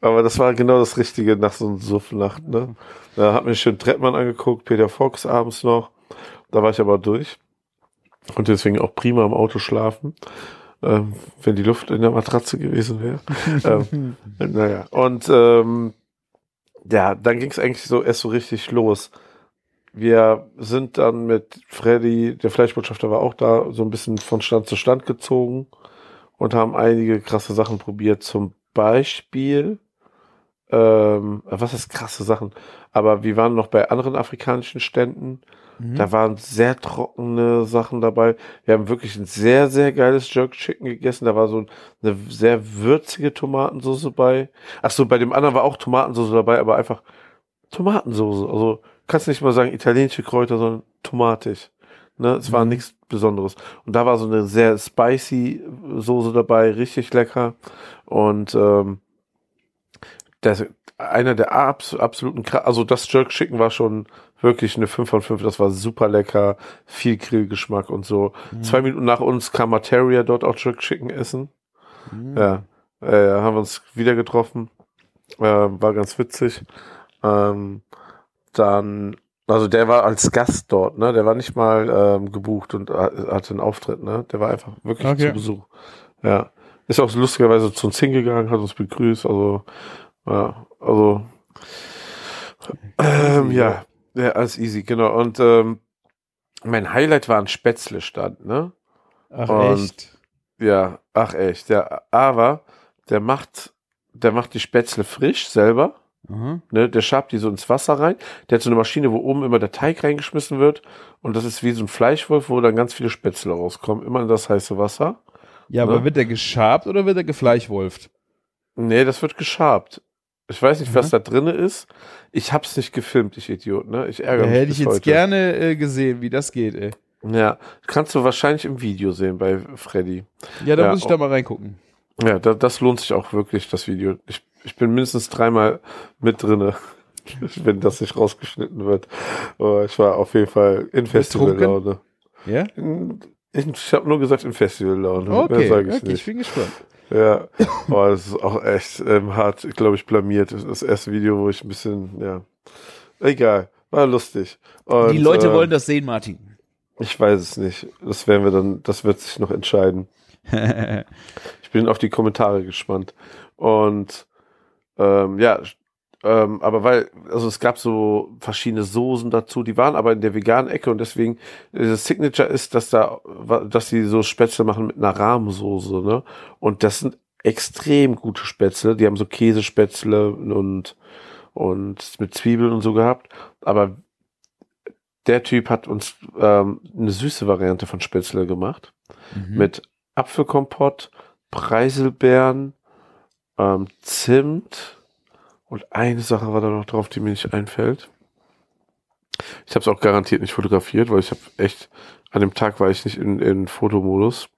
Aber das war genau das Richtige nach so einer Suffnacht, ne? Da hat mir schön Trettmann angeguckt, Peter Fox abends noch. Da war ich aber durch. Und deswegen auch prima im Auto schlafen. Ähm, wenn die Luft in der Matratze gewesen wäre. ähm, naja. Und ähm, ja, dann ging es eigentlich so erst so richtig los. Wir sind dann mit Freddy, der Fleischbotschafter war auch da, so ein bisschen von Stand zu Stand gezogen und haben einige krasse Sachen probiert. Zum Beispiel, ähm, was ist krasse Sachen? Aber wir waren noch bei anderen afrikanischen Ständen. Mhm. Da waren sehr trockene Sachen dabei. Wir haben wirklich ein sehr, sehr geiles Jerk Chicken gegessen. Da war so eine sehr würzige Tomatensauce bei. Ach so, bei dem anderen war auch Tomatensauce dabei, aber einfach Tomatensauce. Also kannst nicht mal sagen italienische Kräuter, sondern tomatig. Ne, es war Mhm. nichts Besonderes. Und da war so eine sehr spicy Soße dabei, richtig lecker. Und ähm, das, einer der abs absoluten, also das Jerk Chicken war schon wirklich eine 5 von 5. Das war super lecker, viel Grillgeschmack und so. Mhm. Zwei Minuten nach uns kam Materia dort auch Jerk Chicken essen. Mhm. Ja, äh, haben wir uns wieder getroffen. Äh, war ganz witzig. Ähm, dann, also der war als Gast dort, ne? Der war nicht mal ähm, gebucht und ha- hatte einen Auftritt, ne? Der war einfach wirklich Okay. zu Besuch. Ja. Ist auch lustigerweise zu uns hingegangen, hat uns begrüßt, also, ja, also Ähm, ja. ja, alles easy, genau. Und ähm, mein Highlight war ein Spätzle-Stand, ne? Ach, Und- echt? Ja, ach echt, ja. Aber der macht, der macht die Spätzle frisch selber. Aha. Ne, der schabt die so ins Wasser rein. Der hat so eine Maschine, wo oben immer der Teig reingeschmissen wird. Und das ist wie so ein Fleischwolf, wo dann ganz viele Spätzle rauskommen. Immer in das heiße Wasser. Ja, aber Ne? wird der geschabt oder wird er gefleischwolft? Nee, das wird geschabt. Ich weiß nicht, was Mhm. da drinne ist. Ich hab's nicht gefilmt, ich Idiot, ne? Ich ärgere mich hätte ich jetzt heute. gerne äh, gesehen, wie das geht, ey. Ja, kannst du wahrscheinlich im Video sehen bei Freddy. Ja, da Ja, muss ich da mal reingucken. Ja, da, das lohnt sich auch wirklich, das Video. Ich, ich bin mindestens dreimal mit drinne, wenn das nicht rausgeschnitten wird. Aber ich war auf jeden Fall in Festivallaune. Ja? In- Ich habe nur gesagt in Festivallaune. Okay, ich okay, ich bin gespannt. Ja, oh, das ist auch echt ähm, hart, glaube ich, blamiert. Das erste Video, wo ich ein bisschen, ja, egal, war lustig. Und, Die Leute ähm, wollen das sehen, Martin. Ich weiß es nicht. Das werden wir dann, das wird sich noch entscheiden. Ich bin auf die Kommentare gespannt. Und ähm, ja, ähm, aber weil, also es gab so verschiedene Soßen dazu, die waren aber in der veganen Ecke und deswegen äh, das Signature ist, dass da, dass sie so Spätzle machen mit einer Rahmsoße, ne? Und das sind extrem gute Spätzle. Die haben so Käsespätzle und und mit Zwiebeln und so gehabt. Aber der Typ hat uns ähm, eine süße Variante von Spätzle gemacht Mhm. mit Apfelkompott, Preiselbeeren, ähm, Zimt und eine Sache war da noch drauf, die mir nicht einfällt. Ich habe es auch garantiert nicht fotografiert, weil ich habe echt an dem Tag war ich nicht in, in Fotomodus.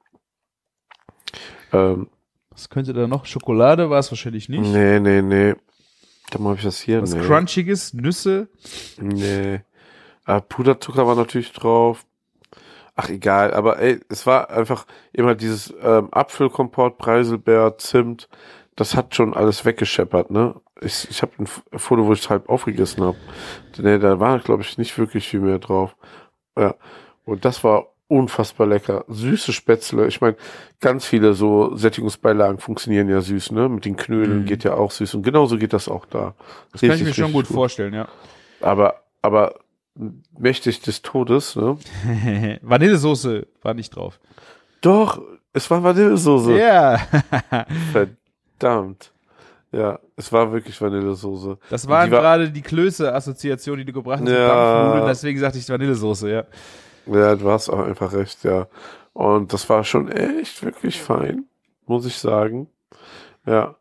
Ähm, Was könnte da noch? Schokolade war es wahrscheinlich nicht. nee, nee, nee. Dann habe ich das hier. Was nee. Crunchiges, Nüsse. Nee. Äh, Puderzucker war natürlich drauf. Ach, egal, aber ey, es war einfach immer dieses ähm, Apfelkompott, Preiselbeer, Zimt, das hat schon alles weggescheppert, ne? Ich, ich habe ein Foto, wo ich es halb aufgegessen habe. Nee, da war, glaube ich, nicht wirklich viel mehr drauf. Ja. Und das war unfassbar lecker. Süße Spätzle. Ich meine, ganz viele so Sättigungsbeilagen funktionieren ja süß, ne? Mit den Knödeln Mhm. geht ja auch süß. Und genauso geht das auch da. Das kann ich Richtig, mir schon richtig gut vorstellen, ja. aber, aber mächtig des Todes, ne? Vanillesoße war nicht drauf. Doch, es war Vanillesoße. Ja. Verdammt. Ja, es war wirklich Vanillesoße. Das waren Die war- gerade die Klöße-Assoziation, die du gebracht hast Ja. Deswegen sagte ich Vanillesoße, ja. Ja, du hast auch einfach recht, ja. Und das war schon echt wirklich fein, muss ich sagen. Ja,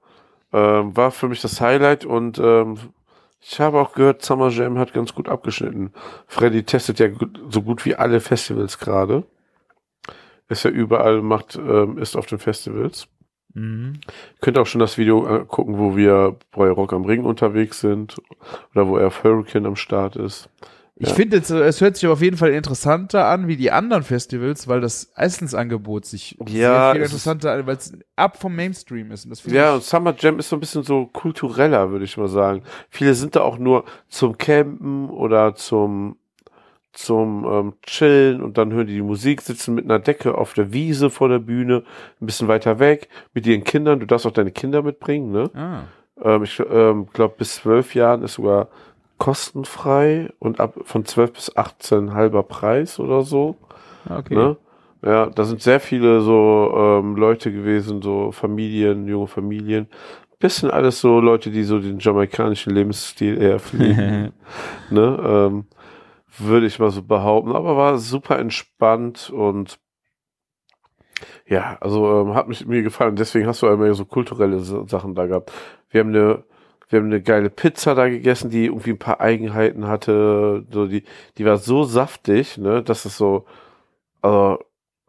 ähm, war für mich das Highlight und ähm, ich habe auch gehört, Summer Jam hat ganz gut abgeschnitten. Freddy testet ja gut, so gut wie alle Festivals gerade. Ist ja überall, macht, ähm, ist auf den Festivals. Mhm. Könnt auch schon das Video äh, gucken, wo wir bei Rock am Ring unterwegs sind oder wo er auf Hurricane am Start ist. Ich Ja. finde, äh, es hört sich auf jeden Fall interessanter an wie die anderen Festivals, weil das Essensangebot sich Ja, sehr viel interessanter an, weil es ab vom Mainstream ist. Und Ja, und Summer Jam ist so ein bisschen so kultureller, würde ich mal sagen. Viele sind da auch nur zum Campen oder zum zum ähm, Chillen und dann hören die die Musik, sitzen mit einer Decke auf der Wiese vor der Bühne, ein bisschen weiter weg, mit ihren Kindern. Du darfst auch deine Kinder mitbringen, ne? ah. Ähm, ich ähm, glaube, bis zwölf Jahren ist sogar kostenfrei und ab von zwölf bis 18 halber Preis oder so. ah, okay. Ne? Ja, da sind sehr viele so ähm, Leute gewesen, so Familien, junge Familien. Bisschen alles so Leute, die so den jamaikanischen Lebensstil eher pflegen. ne? ähm, Würde ich mal so behaupten. Aber war super entspannt und ja, also ähm, hat mich mir gefallen. Deswegen hast du immer so kulturelle Sa- Sachen da gehabt. Wir haben eine wir haben eine geile Pizza da gegessen, die irgendwie ein paar Eigenheiten hatte. So die, die war so saftig, ne, dass es so, also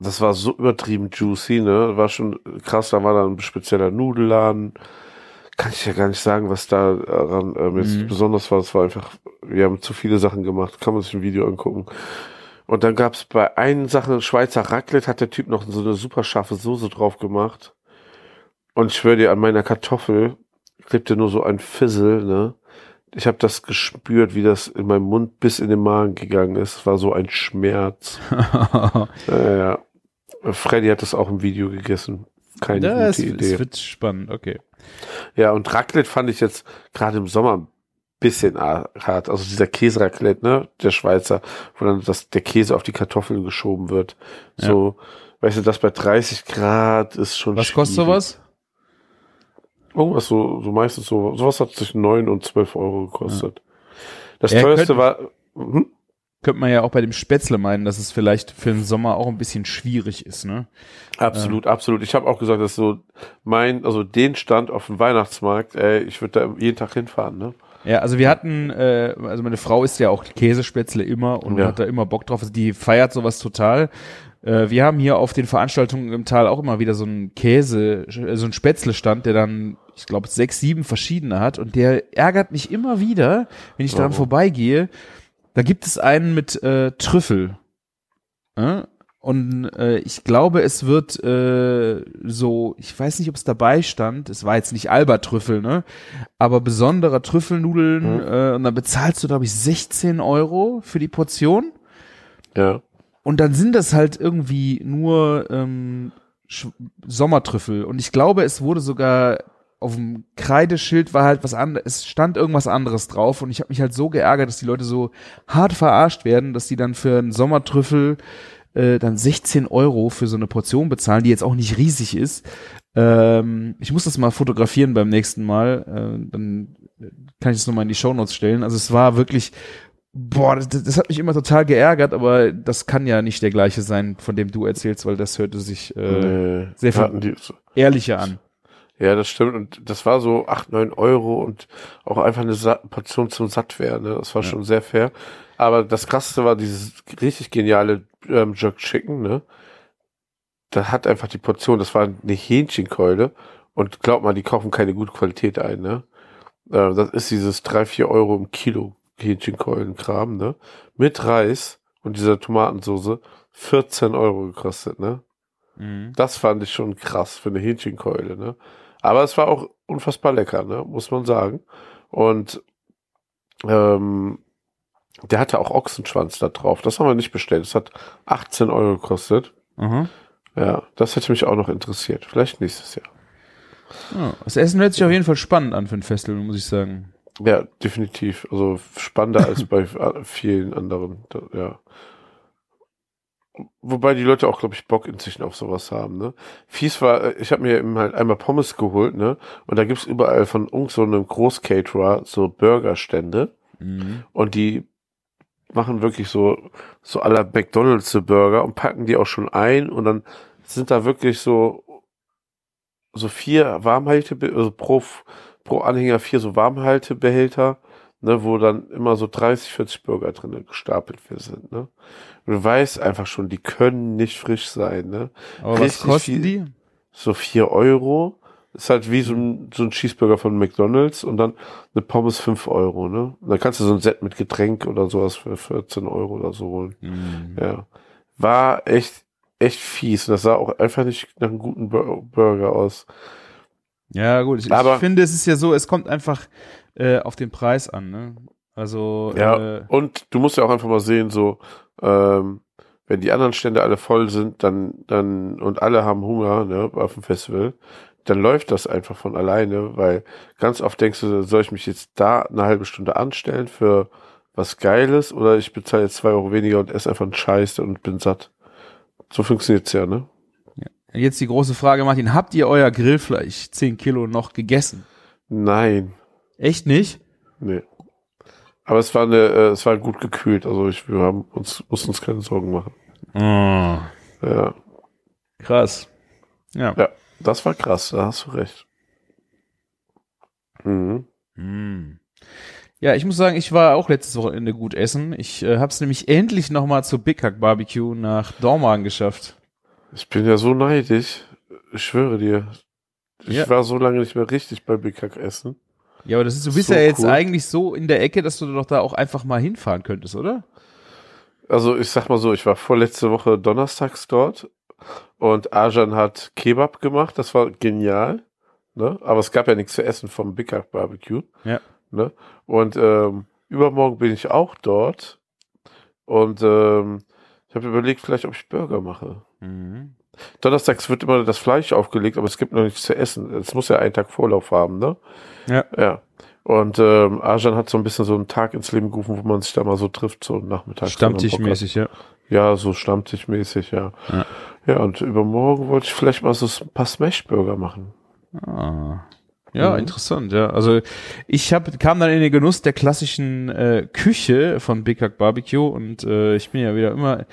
das war so übertrieben juicy, ne? War schon krass, da war dann ein spezieller Nudelladen. Kann ich ja gar nicht sagen, was da daran ähm, jetzt Mhm. besonders war. Es war einfach, wir haben zu viele Sachen gemacht. Kann man sich ein Video angucken. Und dann gab's bei einen Sache, Schweizer Raclette, hat der Typ noch so eine super scharfe Soße drauf gemacht. Und ich schwöre dir, an meiner Kartoffel klebte nur so ein Fizzle, ne? Ich habe das gespürt, wie das in meinem Mund bis in den Magen gegangen ist. Es war so ein Schmerz. Ja, ja. Freddy hat das auch im Video gegessen. Keine das, gute Idee. das wird spannend, okay. Ja, und Raclette fand ich jetzt gerade im Sommer bisschen hart. Also dieser Käseraclette, ne, der Schweizer, wo dann das, der Käse auf die Kartoffeln geschoben wird. So, weißt du, das bei 30 Grad ist schon Was kostet schwierig. sowas? Irgendwas so, so meistens so, sowas hat zwischen 9 und 12 Euro gekostet. Das Ja, teuerste war, mhm. Könnte man ja auch bei dem Spätzle meinen, dass es vielleicht für den Sommer auch ein bisschen schwierig ist, ne? absolut, absolut. Ich habe auch gesagt, dass so mein, also den Stand auf dem Weihnachtsmarkt, ey, ich würde da jeden Tag hinfahren, ne? Ja, also wir hatten, äh, also meine Frau isst ja auch Käsespätzle immer und Ja. hat da immer Bock drauf. Also die feiert sowas total. Äh, wir haben hier auf den Veranstaltungen im Tal auch immer wieder so einen Käse, äh, so einen Spätzle-Stand, der dann, ich glaube, sechs, sieben verschiedene hat und der ärgert mich immer wieder, wenn ich daran Warum? vorbeigehe. Da gibt es einen mit äh, Trüffel. Äh? Und äh, ich glaube, es wird äh, so, ich weiß nicht, ob es dabei stand, es war jetzt nicht Alba-Trüffel, ne? Aber besonderer Trüffelnudeln, Mhm. äh, und dann bezahlst du, glaube ich, 16 Euro für die Portion. Ja. Und dann sind das halt irgendwie nur ähm, Sch- Sommertrüffel. Und ich glaube, es wurde sogar auf dem Kreideschild war halt was anderes, es stand irgendwas anderes drauf und ich habe mich halt so geärgert, dass die Leute so hart verarscht werden, dass die dann für einen Sommertrüffel äh, dann 16 Euro für so eine Portion bezahlen, die jetzt auch nicht riesig ist. Ähm, ich muss das mal fotografieren beim nächsten Mal, äh, dann kann ich es nochmal in die Shownotes stellen. Also es war wirklich, boah, das, das hat mich immer total geärgert, aber das kann ja nicht der gleiche sein, von dem du erzählst, weil das hörte sich äh, nee. sehr viel- ehrlicher an. Ja, das stimmt. Und das war so 8, 9 Euro und auch einfach eine Sa Portion zum Sattwerden. Ne? Das war Ja. schon sehr fair. Aber das krasseste war dieses richtig geniale ähm, Jerk Chicken, ne? Da hat einfach die Portion, das war eine Hähnchenkeule. Und glaub mal, die kaufen keine gute Qualität ein, ne? Äh, das ist dieses 3, 4 Euro im Kilo Hähnchenkeulenkram, ne? Mit Reis und dieser Tomatensoße 14 Euro gekostet, ne? Das fand ich schon krass für eine Hähnchenkeule, ne? Aber es war auch unfassbar lecker, ne? Muss man sagen. Und ähm, der hatte auch Ochsenschwanz da drauf. Das haben wir nicht bestellt. Das hat 18 Euro gekostet. Aha. Ja, das hätte mich auch noch interessiert. Vielleicht nächstes Jahr. Ja, das Essen hört sich auf jeden Fall spannend an für ein Festival, muss ich sagen. Ja, definitiv. Also spannender als bei äh, vielen anderen. Ja. Wobei die Leute auch, glaube ich, Bock inzwischen auf sowas haben, ne? Fies war, äh, ich habe mir eben halt einmal Pommes geholt, ne? Und da gibt's überall von irgend so einem Großcaterer so Burgerstände. Mhm. Und die machen wirklich so, so aller McDonalds Burger und packen die auch schon ein und dann sind da wirklich so, so vier Warmhalte, also pro, pro Anhänger vier so Warmhaltebehälter, ne, wo dann immer so 30, 40 Burger drin gestapelt sind, ne. Und du weißt einfach schon, die können nicht frisch sein, ne. Aber was Richtig kosten viel- die? So vier Euro. Ist halt wie so ein, so ein Cheeseburger von McDonalds und dann eine Pommes fünf Euro, ne? Und dann kannst du so ein Set mit Getränk oder sowas für 14 Euro oder so holen. Mhm. Ja. War echt, echt fies. Und das sah auch einfach nicht nach einem guten Bur Burger aus. Ja, gut. Ich, Aber- ich finde, es ist ja so, es kommt einfach äh, auf den Preis an, ne? Also, Ja. äh, Und du musst ja auch einfach mal sehen, so, ähm, wenn die anderen Stände alle voll sind, dann, dann, und alle haben Hunger, ne, auf dem Festival, dann läuft das einfach von alleine, weil ganz oft denkst du, soll ich mich jetzt da eine halbe Stunde anstellen für was Geiles oder ich bezahle jetzt zwei Euro weniger und esse einfach einen Scheiß und bin satt. So funktioniert's ja, ne? jetzt die große Frage, Martin, habt ihr euer Grillfleisch 10 Kilo noch gegessen? Nein, Echt nicht? nee. Aber es war eine, äh, es war gut gekühlt, also ich, wir haben uns, mussten uns keine Sorgen machen. Ja. krass. Ja. Ja, das war krass, da hast du recht. Mhm. Hm. Ja, ich muss sagen, ich war auch letztes Wochenende gut essen. Ich äh, habe es nämlich endlich noch mal zu Big Hack Barbecue nach Dormagen geschafft. Ich bin ja so neidisch. Ich schwöre dir. Ich Ja. war so lange nicht mehr richtig bei Big Hack essen. Ja, aber das ist, du bist So ja jetzt cool. eigentlich so in der Ecke, dass du doch da auch einfach mal hinfahren könntest, oder? Also ich sag mal so, ich war vorletzte Woche donnerstags dort und Arjan hat Kebab gemacht. Das war genial. Ne? Aber es gab ja nichts zu essen vom Big Hack Barbecue. Ja. Ne? Und ähm, übermorgen bin ich auch dort. Und ähm, ich habe überlegt, vielleicht, ob ich Burger mache. Mhm. Donnerstags wird immer das Fleisch aufgelegt, aber es gibt noch nichts zu essen. Es muss ja einen Tag Vorlauf haben, ne? Ja. Ja. Und ähm, Arjan hat so ein bisschen so einen Tag ins Leben gerufen, wo man sich da mal so trifft, so nachmittags. Stammtischmäßig, ja. Ja, so stammtischmäßig, ja. Ja. Ja, und übermorgen wollte ich vielleicht mal so ein paar Smashburger machen. Ah. Ja, Mhm. interessant, ja. Also ich hab, kam dann in den Genuss der klassischen äh, Küche von Big Hack Barbecue und äh, ich bin ja wieder immer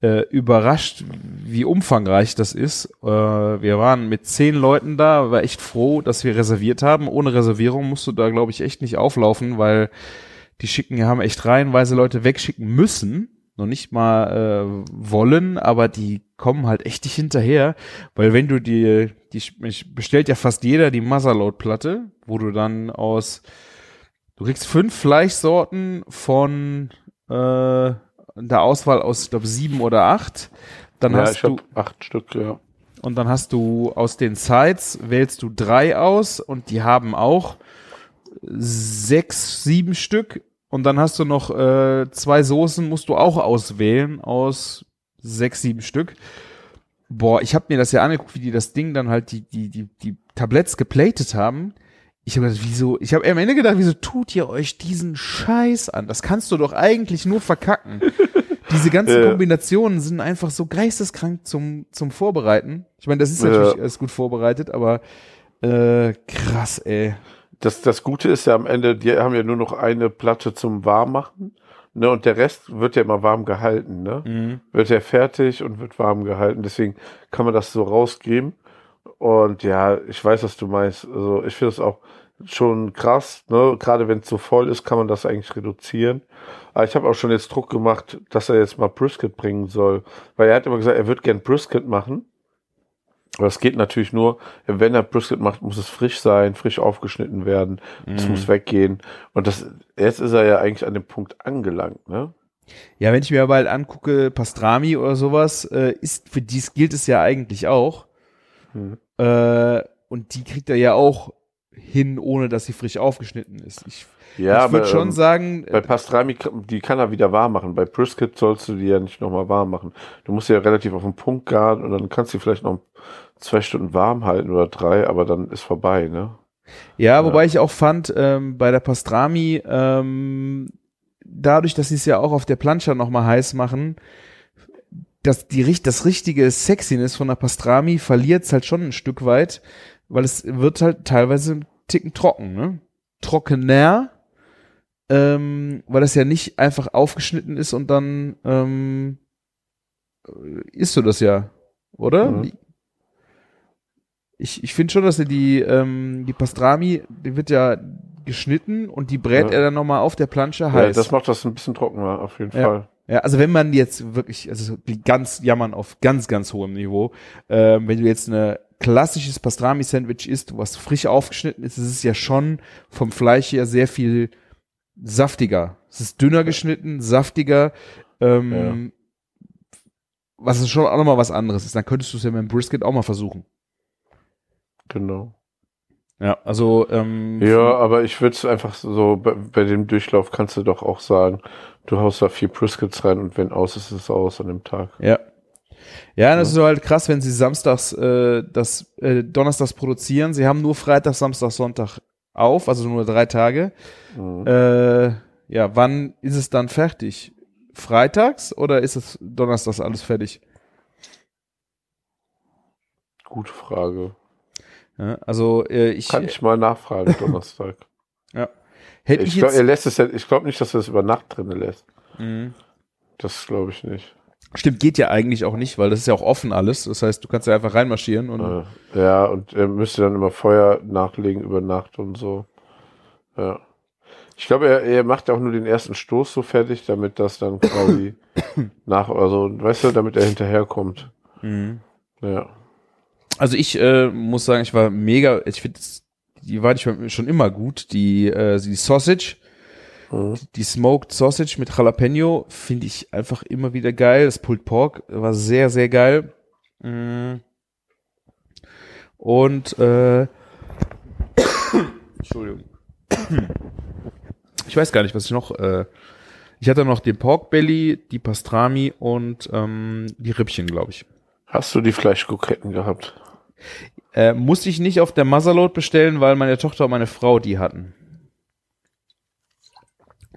äh, überrascht, wie umfangreich das ist. Äh, wir waren mit zehn Leuten da, war echt froh, dass wir reserviert haben. Ohne Reservierung musst du da, glaube ich, echt nicht auflaufen, weil die schicken, haben echt reihenweise Leute wegschicken müssen. Noch nicht mal äh, wollen, aber die kommen halt echt nicht hinterher, weil wenn du die, die bestellt ja fast jeder die Motherload-Platte, wo du dann aus, du kriegst fünf Fleischsorten von äh, der Auswahl aus, ich glaube, sieben oder acht. Dann ja, hast ich du habe acht Stück, ja. und dann hast du aus den Sides wählst du drei aus und die haben auch sechs, sieben Stück. Und dann hast du noch äh, zwei Soßen, musst du auch auswählen aus sechs, sieben Stück. Boah, ich habe mir das ja angeguckt, wie die das Ding dann halt die die die die Tabletts geplatet haben. Ich habe gedacht, wieso? Ich habe am Ende gedacht, wieso tut ihr euch diesen Scheiß an? Das kannst du doch eigentlich nur verkacken. Diese ganzen Ja. Kombinationen sind einfach so geisteskrank zum zum Vorbereiten. Ich meine, das ist Ja. natürlich alles gut vorbereitet, aber äh, krass, ey. Das, das Gute ist ja am Ende, die haben ja nur noch eine Platte zum Warmmachen. Ne, und der Rest wird ja immer warm gehalten, ne? Mhm. Wird ja fertig und wird warm gehalten. Deswegen kann man das so rausgeben. Und ja, ich weiß, was du meinst. Also ich finde es auch schon krass, ne? Gerade wenn es so voll ist, kann man das eigentlich reduzieren. Aber ich habe auch schon jetzt Druck gemacht, dass er jetzt mal Brisket bringen soll. Weil er hat immer gesagt, er wird gern Brisket machen. Aber es geht natürlich nur, wenn er Brisket macht, muss es frisch sein, frisch aufgeschnitten werden. Es Mhm. muss weggehen. Und das, jetzt ist er ja eigentlich an dem Punkt angelangt, ne? Ja, wenn ich mir aber halt angucke, Pastrami oder sowas, äh, ist für dies gilt es ja eigentlich auch. Hm. Äh, und die kriegt er ja auch hin, ohne dass sie frisch aufgeschnitten ist. Ich, Ja, ich würde schon ähm, sagen, Bei Pastrami, die kann er wieder warm machen. Bei Brisket sollst du die ja nicht nochmal warm machen. Du musst sie ja relativ auf den Punkt garen und dann kannst du sie vielleicht noch zwei Stunden warm halten oder drei, aber dann ist vorbei, ne? Ja, wobei ich auch fand, ähm, bei der Pastrami, ähm, dadurch, dass sie es ja auch auf der Plancha nochmal heiß machen, dass die, richt- das richtige Sexiness von der Pastrami verliert es halt schon ein Stück weit, weil es wird halt teilweise ein Ticken trocken, ne? Trockener, ähm, weil das ja nicht einfach aufgeschnitten ist und dann ähm, isst du das ja, oder? Mhm. Ich, ich finde schon, dass er die, ähm, die Pastrami, die wird ja geschnitten und die brät Ja. er dann nochmal auf der Plansche Ja, heiß. das macht das ein bisschen trockener, auf jeden Ja. Fall. Ja, also wenn man jetzt wirklich, also die ganz jammern auf ganz, ganz hohem Niveau, ähm, wenn du jetzt eine klassisches Pastrami-Sandwich isst, was frisch aufgeschnitten ist, ist es ja schon vom Fleisch her sehr viel saftiger. Es ist dünner geschnitten, saftiger, ähm, was ist schon auch nochmal was anderes ist. Dann könntest du es ja mit dem Brisket auch mal versuchen. Genau. Ja, also ähm, Ja, aber ich würde es einfach so, bei, bei dem Durchlauf kannst du doch auch sagen, du haust da vier Briskets rein und wenn aus ist, ist es aus an dem Tag. Ja. Ja, das ist so halt krass, wenn sie samstags, äh, das, äh, donnerstags produzieren. Sie haben nur Freitag, Samstag, Sonntag auf, also nur drei Tage. Mhm. Äh, ja, wann ist es dann fertig? Freitags oder ist es donnerstags alles fertig? Gute Frage. Ja, also äh, ich Kann ich mal nachfragen, Donnerstag. hätte ich, ich er lässt es ja, ich glaube nicht, dass er es über Nacht drin lässt. Mhm. Das glaube ich nicht. Stimmt, geht ja eigentlich auch nicht, weil das ist ja auch offen alles. Das heißt, du kannst ja einfach reinmarschieren und Äh, ja, und er müsste dann immer Feuer nachlegen über Nacht und so. Ja. Ich glaube, er, er macht auch nur den ersten Stoß so fertig, damit das dann quasi nach, also, weißt du, damit er hinterherkommt. Mhm. Ja. Also ich äh, muss sagen, ich war mega, ich finde, die war nicht schon immer gut. Die, äh, die Sausage, Mhm. die Smoked Sausage mit Jalapeno finde ich einfach immer wieder geil. Das Pulled Pork war sehr, sehr geil. Mm. Und äh, Entschuldigung. Ich weiß gar nicht, was ich noch. Äh, ich hatte noch den Pork Belly, die Pastrami und ähm, die Rippchen, glaube ich. Hast du die Fleischkroketten gehabt? Äh, musste ich nicht auf der Motherload bestellen, weil meine Tochter und meine Frau die hatten.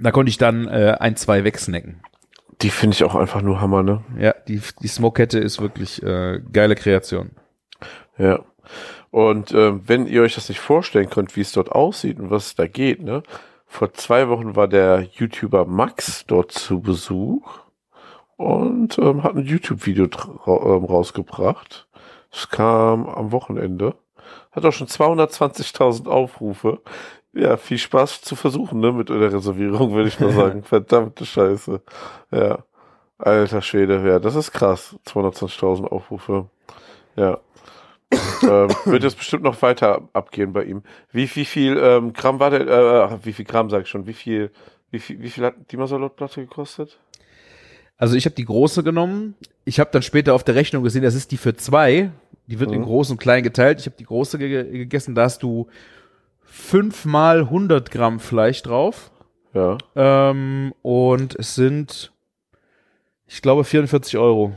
Da konnte ich dann äh, ein, zwei wegsnacken. Die finde ich auch einfach nur Hammer, ne? Ja, die, die Smoke-Kette ist wirklich äh, geile Kreation. Ja. Und ähm, wenn ihr euch das nicht vorstellen könnt, wie es dort aussieht und was da geht, ne? Vor zwei Wochen war der YouTuber Max dort zu Besuch und ähm, hat ein YouTube-Video ähm, rausgebracht. Es kam am Wochenende. Hat auch schon 220.000 Aufrufe. Ja, viel Spaß zu versuchen, ne, mit der Reservierung, würde ich mal sagen. Verdammte Scheiße. Ja. Alter Schwede, ja, das ist krass. 220.000 Aufrufe. Ja. ähm, wird jetzt bestimmt noch weiter abgehen bei ihm. Wie, wie viel ähm, Gramm war der, äh, wie viel Gramm sag ich schon, wie viel, wie viel, wie viel hat die Masalot-Platte gekostet? Also ich habe die große genommen. Ich habe dann später auf der Rechnung gesehen, das ist die für zwei. Die wird mhm. in groß und klein geteilt. Ich habe die große ge gegessen. Da hast du fünfmal 100 Gramm Fleisch drauf. Ja. Ähm, und es sind, ich glaube, 44 Euro.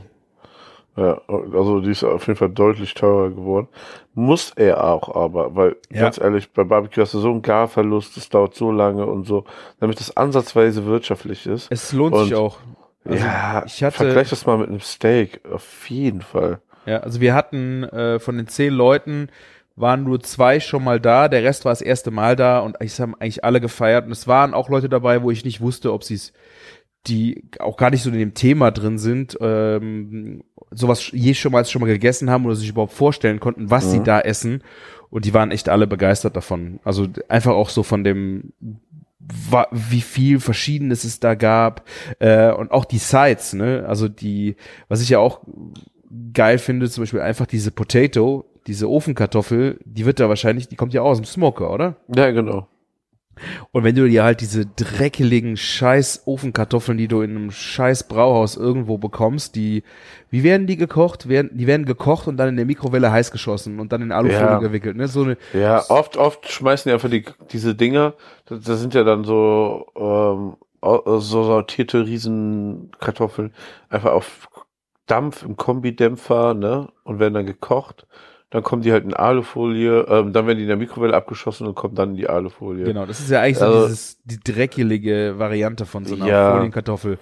Ja, also die ist auf jeden Fall deutlich teurer geworden. Muss er auch aber, weil ja. ganz ehrlich, bei Barbecue hast du so einen Garverlust, das dauert so lange und so, damit das ansatzweise wirtschaftlich ist. Es lohnt und sich auch. Also ja, ich hatte, vergleich das mal mit einem Steak, auf jeden Fall. Ja, also wir hatten äh, von den zehn Leuten waren nur zwei schon mal da, der Rest war das erste Mal da und ich haben eigentlich alle gefeiert und es waren auch Leute dabei, wo ich nicht wusste, ob sie es die auch gar nicht so in dem Thema drin sind, ähm, sowas je schon mal schon mal gegessen haben oder sich überhaupt vorstellen konnten, was mhm. sie da essen. Und die waren echt alle begeistert davon. Also einfach auch so von dem, wie viel Verschiedenes es da gab äh, und auch die Sides, ne? Also die, was ich ja auch geil finde, zum Beispiel einfach diese Potato, diese Ofenkartoffel, die wird da wahrscheinlich, die kommt ja auch aus dem Smoker, oder? Ja, genau. Und wenn du dir halt diese dreckeligen scheiß Ofenkartoffeln, die du in einem scheiß Brauhaus irgendwo bekommst, die, wie werden die gekocht? Werden, die werden gekocht und dann in der Mikrowelle heiß geschossen und dann in Alufolie ja. gewickelt, ne? So eine. Ja, oft, oft schmeißen die einfach die, diese Dinger, das, das sind ja dann so, ähm, so sortierte Riesenkartoffeln, einfach auf Dampf im Kombidämpfer, ne? Und werden dann gekocht dann kommen die halt in Alufolie, ähm, dann werden die in der Mikrowelle abgeschossen und kommen dann in die Alufolie. Genau, das ist ja eigentlich also, so dieses, die dreckelige Variante von so einer ja. Folienkartoffel.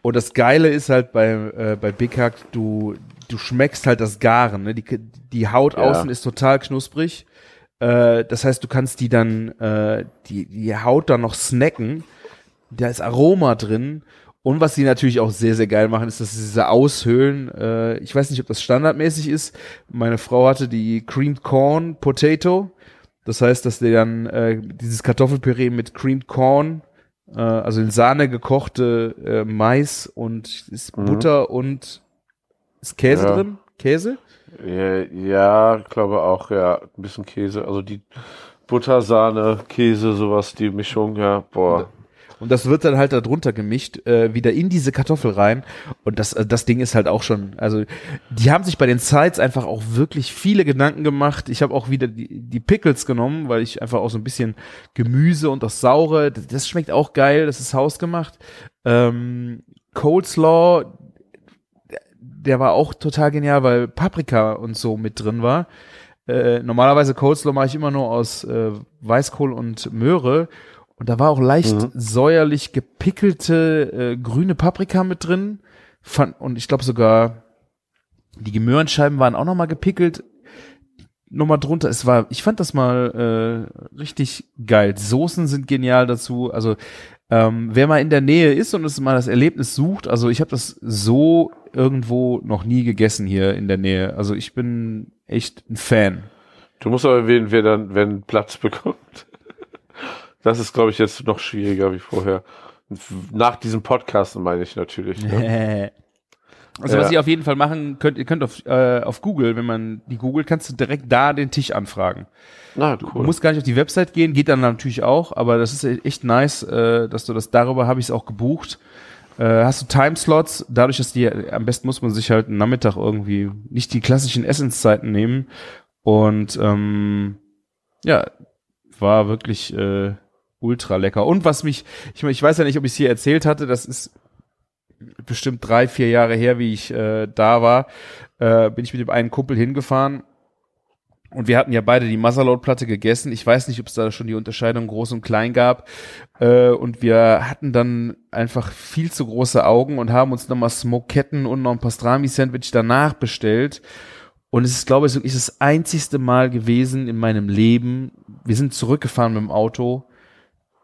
Und das Geile ist halt bei, äh, bei Big Hack, du, du schmeckst halt das Garen, ne? Die, die Haut ja. außen ist total knusprig. Äh, das heißt, du kannst die dann, äh, die, die Haut dann noch snacken. Da ist Aroma drin und was sie natürlich auch sehr, sehr geil machen, ist, dass sie diese Aushöhlen, äh, ich weiß nicht, ob das standardmäßig ist. Meine Frau hatte die Creamed Corn Potato. Das heißt, dass die dann äh, dieses Kartoffelpüree mit Creamed Corn, äh, also in Sahne gekochte äh, Mais und ist mhm. Butter und ist Käse ja. drin? Käse? Ja, glaube auch, ja, ein bisschen Käse. Also die Butter, Sahne, Käse, sowas, die Mischung, ja, boah. Und das wird dann halt da drunter gemischt, äh, wieder in diese Kartoffel rein. Und das, äh, das Ding ist halt auch schon, also die haben sich bei den Sides einfach auch wirklich viele Gedanken gemacht. Ich habe auch wieder die, die Pickles genommen, weil ich einfach auch so ein bisschen Gemüse und das Saure, das, das schmeckt auch geil, das ist hausgemacht. Ähm, Coleslaw, der war auch total genial, weil Paprika und so mit drin war. Äh, normalerweise Coleslaw mache ich immer nur aus äh, Weißkohl und Möhre und da war auch leicht mhm. säuerlich gepickelte äh, grüne Paprika mit drin. Fand, und ich glaube sogar die Gemöhrenscheiben waren auch noch mal gepickelt. Nochmal drunter. Es war, ich fand das mal äh, richtig geil. Soßen sind genial dazu. Also ähm, wer mal in der Nähe ist und es mal das Erlebnis sucht, also ich habe das so irgendwo noch nie gegessen hier in der Nähe. Also ich bin echt ein Fan. Du musst aber erwähnen, wer dann, wenn Platz bekommt. Das ist, glaube ich, jetzt noch schwieriger wie vorher. Nach diesem Podcast meine ich natürlich. Ne? Also ja. was ihr auf jeden Fall machen könnt, ihr könnt auf, äh, auf Google, wenn man die googelt, kannst du direkt da den Tisch anfragen. Na, cool. Du musst gar nicht auf die Website gehen, geht dann natürlich auch, aber das ist echt nice, äh, dass du das darüber habe ich es auch gebucht. Äh, hast du Timeslots, dadurch, dass die, am besten muss man sich halt einen Nachmittag irgendwie nicht die klassischen Essenszeiten nehmen. Und ähm, ja, war wirklich äh, ultra lecker. Und was mich, ich, ich weiß ja nicht, ob ich es hier erzählt hatte, das ist bestimmt drei, vier Jahre her, wie ich äh, da war, äh, bin ich mit dem einen Kumpel hingefahren Und wir hatten ja beide die Motherload-Platte gegessen. Ich weiß nicht, ob es da schon die Unterscheidung groß und klein gab. Äh, und wir hatten dann einfach viel zu große Augen und haben uns nochmal Smoketten und noch ein Pastrami-Sandwich danach bestellt. Und es ist, glaube ich, wirklich das einzigste Mal gewesen in meinem Leben. Wir sind zurückgefahren mit dem Auto.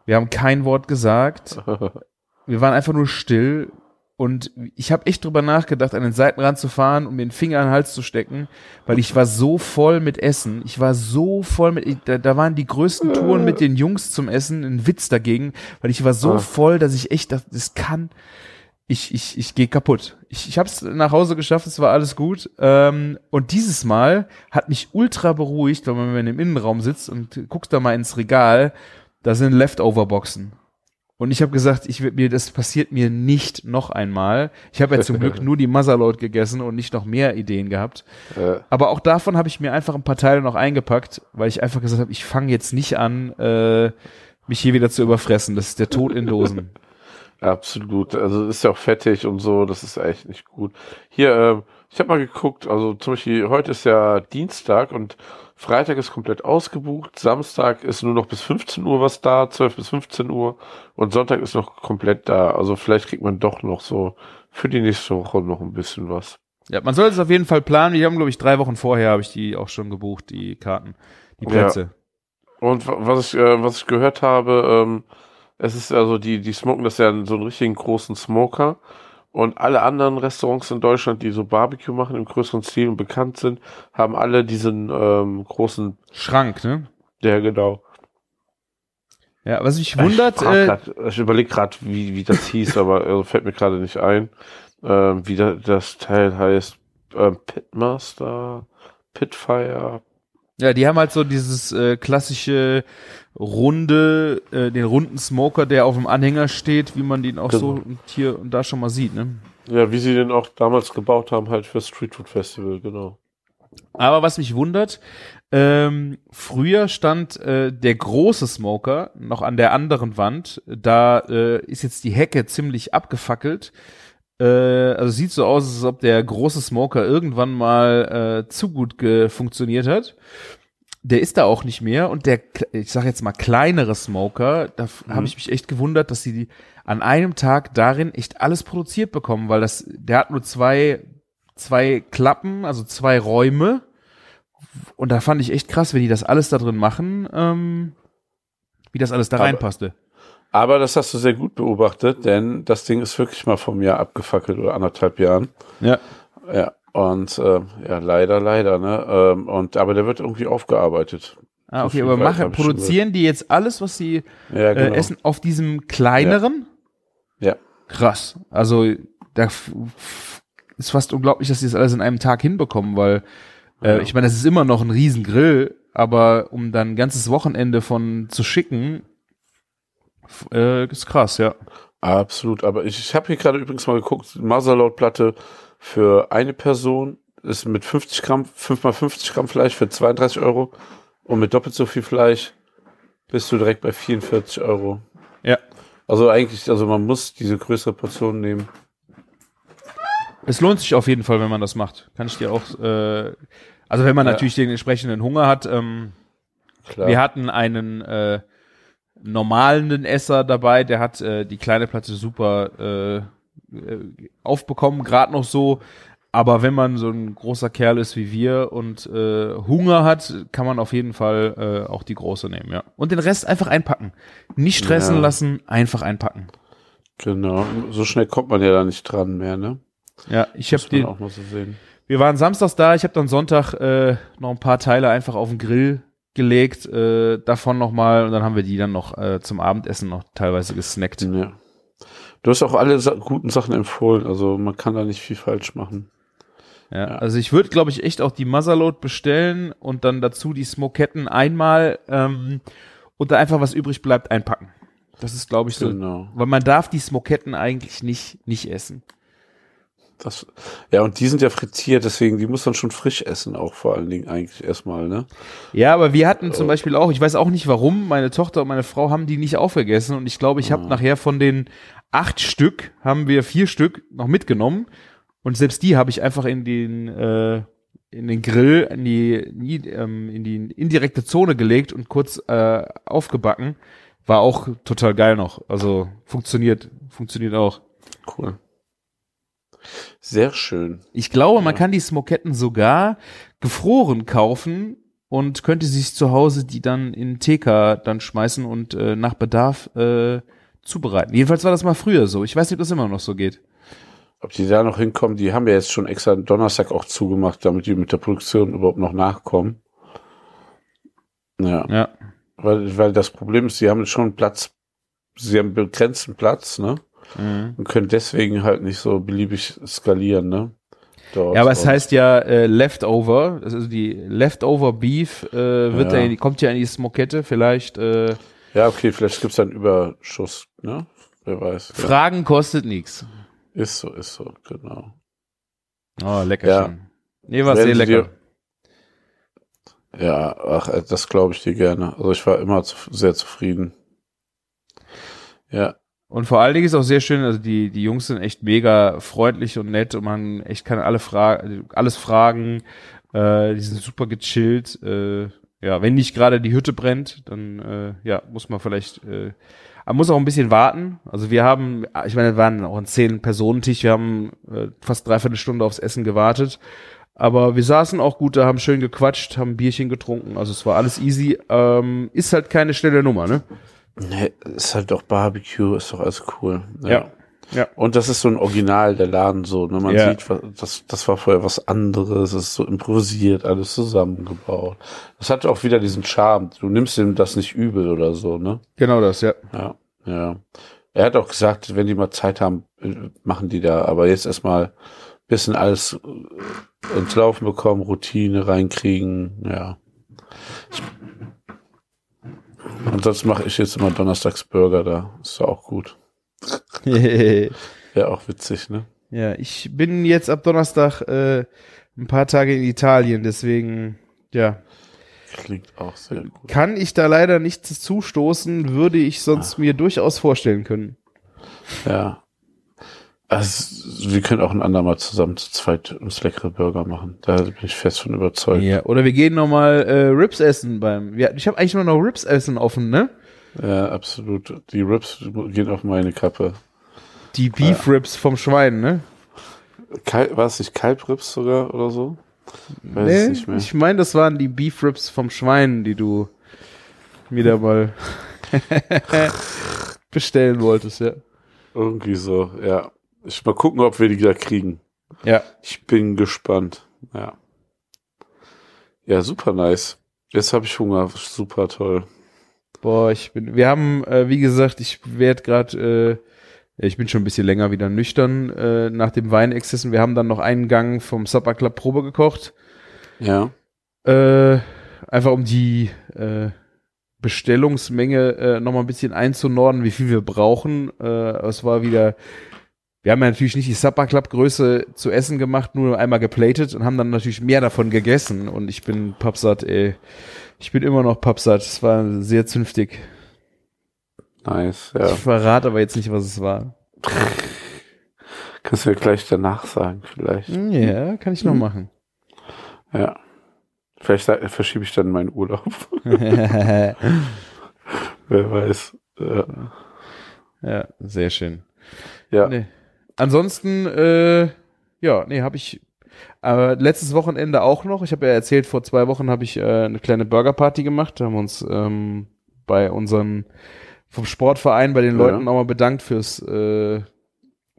Wir haben kein Wort gesagt. Wir waren einfach nur still. Und ich habe echt drüber nachgedacht, an den Seitenrand zu fahren und mir den Finger an den Hals zu stecken, weil ich war so voll mit Essen. Ich war so voll mit, da, da waren die größten Touren mit den Jungs zum Essen, ein Witz dagegen, weil ich war so Ah. voll, dass ich echt dachte, das kann, ich, ich, ich gehe kaputt. Ich, ich habe es nach Hause geschafft, es war alles gut. Ähm, und dieses Mal hat mich ultra beruhigt, man wenn man im Innenraum sitzt und guckst da mal ins Regal, da sind Leftover-Boxen. Und ich habe gesagt, ich mir das passiert mir nicht noch einmal. Ich habe ja zum Glück nur die Motherload gegessen und nicht noch mehr Ideen gehabt. Äh, Aber auch davon habe ich mir einfach ein paar Teile noch eingepackt, weil ich einfach gesagt habe, ich fange jetzt nicht an, äh, mich hier wieder zu überfressen. Das ist der Tod in Dosen. Absolut. Also ist ja auch fettig und so, das ist echt nicht gut. Hier, ähm, ich habe mal geguckt, also zum Beispiel heute ist ja Dienstag und Freitag ist komplett ausgebucht, Samstag ist nur noch bis 15 Uhr was da, 12 bis 15 Uhr und Sonntag ist noch komplett da. Also vielleicht kriegt man doch noch so für die nächste Woche noch ein bisschen was. Ja, man sollte es auf jeden Fall planen. Wir haben, glaube ich, drei Wochen vorher habe ich die auch schon gebucht, die Karten, die Ja. Plätze. Und wa- was ich, äh, was ich gehört habe, ähm, es ist also die, die smoken das ja in so einen richtigen großen Smoker. Und alle anderen Restaurants in Deutschland, die so Barbecue machen im größeren Stil und bekannt sind, haben alle diesen ähm, großen, Schrank, ne? der genau. Ja, was mich wundert, ich, frag äh, grad, ich überlege gerade, wie, wie das hieß, aber äh, fällt mir gerade nicht ein, ähm, wie da, das Teil heißt. Ähm, Pitmaster, Pitfire. Ja, die haben halt so dieses äh, klassische runde, äh, den runden Smoker, der auf dem Anhänger steht, wie man den auch so Genau. und hier und da schon mal sieht, ne? Ja, wie sie den auch damals gebaut haben, halt für Street Food Festival, genau. Aber was mich wundert, ähm, früher stand äh, der große Smoker noch an der anderen Wand. Da äh, ist jetzt die Hecke ziemlich abgefackelt. Äh, also sieht so aus, als ob der große Smoker irgendwann mal äh, zu gut funktioniert hat. Der ist da auch nicht mehr und der, ich sag jetzt mal kleinere Smoker, da f- habe ich mich echt gewundert, dass sie die an einem Tag darin echt alles produziert bekommen, weil das, der hat nur zwei, zwei Klappen, also zwei Räume und da fand ich echt krass, wenn die das alles da drin machen, ähm, wie das alles da reinpasste. Aber das hast du sehr gut beobachtet, denn das Ding ist wirklich mal vom Jahr abgefackelt oder anderthalb Jahren. Ja. Ja, und ähm, ja, leider, leider, ne? Ähm, und aber der wird irgendwie aufgearbeitet. Ah, okay, aber machen, produzieren die jetzt alles, was sie Ja, äh, genau. essen, auf diesem kleineren? Ja. Krass. Also da ist fast unglaublich, dass sie das alles in einem Tag hinbekommen, weil äh, Ja. ich meine, das ist immer noch ein Riesengrill, aber um dann ein ganzes Wochenende von zu schicken, äh, ist krass, ja. Absolut. Aber ich, ich habe hier gerade übrigens mal geguckt, Motherload-Platte für eine Person ist mit 50 Gramm, 5 mal 50 Gramm Fleisch für 32 Euro und mit doppelt so viel Fleisch bist du direkt bei 44 Euro. Ja. Also eigentlich, also man muss diese größere Portion nehmen. Es lohnt sich auf jeden Fall, wenn man das macht. Kann ich dir auch, äh, also wenn man Ja. natürlich den entsprechenden Hunger hat, ähm, Klar. Wir hatten einen äh, normalen Esser dabei, der hat äh, die kleine Platte super äh, äh, aufbekommen, gerade noch so. Aber wenn man so ein großer Kerl ist wie wir und äh, Hunger hat, kann man auf jeden Fall äh, auch die große nehmen, ja. Und den Rest einfach einpacken. Nicht stressen Ja. lassen, einfach einpacken. Genau. So schnell kommt man ja da nicht dran mehr, ne? Ja, ich habe den. auch mal so sehen. Wir waren samstags da, ich habe dann Sonntag äh, noch ein paar Teile einfach auf den Grill gelegt, äh, davon nochmal und dann haben wir die dann noch äh, zum Abendessen noch teilweise gesnackt. Ja. Du hast auch alle sa guten Sachen empfohlen, also man kann da nicht viel falsch machen. Ja, Ja. also ich würde, glaube ich, echt auch die Motherload bestellen und dann dazu die Smoketten einmal ähm, und da einfach was übrig bleibt einpacken. Das ist, glaube ich, so. Genau. Weil man darf die Smoketten eigentlich nicht, nicht essen. Das, ja, und die sind ja frittiert, deswegen, die muss man schon frisch essen, auch vor allen Dingen eigentlich erstmal, ne? Ja, aber wir hatten zum Beispiel auch, ich weiß auch nicht warum, meine Tochter und meine Frau haben die nicht aufgegessen und ich glaube, ich habe Ah. nachher von den acht Stück, haben wir vier Stück noch mitgenommen und selbst die habe ich einfach in den, äh, in den Grill, in die, ähm, in die indirekte Zone gelegt und kurz äh, aufgebacken. War auch total geil noch. Also funktioniert, funktioniert auch. Cool. Sehr schön. Ich glaube, man kann die Smoketten sogar gefroren kaufen und könnte sich zu Hause die dann in TK dann schmeißen und äh, nach Bedarf äh, zubereiten. Jedenfalls war das mal früher so. Ich weiß nicht, ob das immer noch so geht. Ob die da noch hinkommen, die haben ja jetzt schon extra Donnerstag auch zugemacht, damit die mit der Produktion überhaupt noch nachkommen. Ja. Ja. Weil, weil das Problem ist, sie haben schon Platz, sie haben begrenzten Platz, ne? Mhm. Und können deswegen halt nicht so beliebig skalieren, ne? Dort Ja, aber es heißt ja äh, Leftover, also die Leftover Beef äh, wird Ja. ja. in kommt ja in die Smokette, vielleicht äh, Ja, okay, vielleicht gibt's dann Überschuss, ne? Wer weiß. Ja. Fragen kostet nichts. Ist so, ist so, genau. Oh, lecker Ja. schön. Nee, war sehr lecker. Ja, ach, äh, das glaube ich dir gerne. Also ich war immer zu, sehr zufrieden. Ja, Und vor allen Dingen ist auch sehr schön, also die, die Jungs sind echt mega freundlich und nett und man echt kann alle Fra alles fragen. Äh, die sind super gechillt. Äh, ja, wenn nicht gerade die Hütte brennt, dann äh, ja, muss man vielleicht, äh, man muss auch ein bisschen warten. Also wir haben, ich meine, wir waren auch ein Zehn-Personen-Tisch, wir haben äh, fast dreiviertel Stunde aufs Essen gewartet. Aber wir saßen auch gut da, haben schön gequatscht, haben Bierchen getrunken, also es war alles easy. Ähm, ist halt keine schnelle Nummer, ne? Nee, ist halt doch Barbecue, ist doch alles cool. Ja. Ja. Und das ist so ein Original der Laden so, ne? Man Ja. sieht, das, das war vorher was anderes, es ist so improvisiert, alles zusammengebaut. Das hat auch wieder diesen Charme. Du nimmst ihm das nicht übel oder so, ne? Genau das, ja. Ja, ja. Er hat auch gesagt, wenn die mal Zeit haben, äh, machen die da. Aber jetzt erstmal bisschen alles äh, ins Laufen bekommen, Routine reinkriegen, ja. Und sonst mache ich jetzt immer Donnerstags Burger da. Ist ja auch gut. Ja, auch witzig, ne? Ja, ich bin jetzt ab Donnerstag äh, ein paar Tage in Italien, deswegen, ja, Klingt auch sehr gut. kann ich da leider nichts zustoßen, würde ich sonst mir durchaus vorstellen können. Ja. Also, wir können auch ein andermal zusammen zu zweit uns leckere Burger machen. Da bin ich fest von überzeugt. Ja, oder wir gehen nochmal äh, Rips essen beim. Wir, ich habe eigentlich nur noch Rips essen offen, ne? Ja, absolut. Die Rips gehen auf meine Kappe. Die Beef Rips vom Schwein, ne? Kal war es nicht Kalbrips sogar oder so? Weiß es nicht mehr. ich meine, das waren die Beef Rips vom Schwein, die du mir da mal bestellen wolltest, ja. Irgendwie so, ja. Ich mal gucken, ob wir die da kriegen. Ja. Ich bin gespannt. Ja. Ja, super nice. Jetzt habe ich Hunger. Super toll. Boah, ich bin, wir haben, äh, wie gesagt, ich werde gerade, äh, ich bin schon ein bisschen länger wieder nüchtern äh, nach dem Weinexzessen. Wir haben dann noch einen Gang vom Supper Club Probe gekocht. Ja. Äh, einfach um die äh, Bestellungsmenge äh, nochmal ein bisschen einzunorden, wie viel wir brauchen. Äh, es war wieder, wir haben ja natürlich nicht die Supper Club Größe zu essen gemacht, nur einmal geplatet und haben dann natürlich mehr davon gegessen. Und ich bin pappsatt, ey. Ich bin immer noch pappsatt. Es war sehr zünftig. Nice. Ja. Ich verrate aber jetzt nicht, was es war. Kannst du ja gleich danach sagen, vielleicht. Ja, kann ich noch machen. Ja. Vielleicht verschiebe ich dann meinen Urlaub. Wer weiß. Ja. ja, sehr schön. ja. Nee. Ansonsten, äh, ja, nee, habe ich äh, letztes Wochenende auch noch. Ich habe ja erzählt, vor zwei Wochen habe ich äh, eine kleine Burgerparty gemacht. Da haben wir uns ähm, bei unseren vom Sportverein bei den Ja. Leuten auch mal bedankt fürs äh,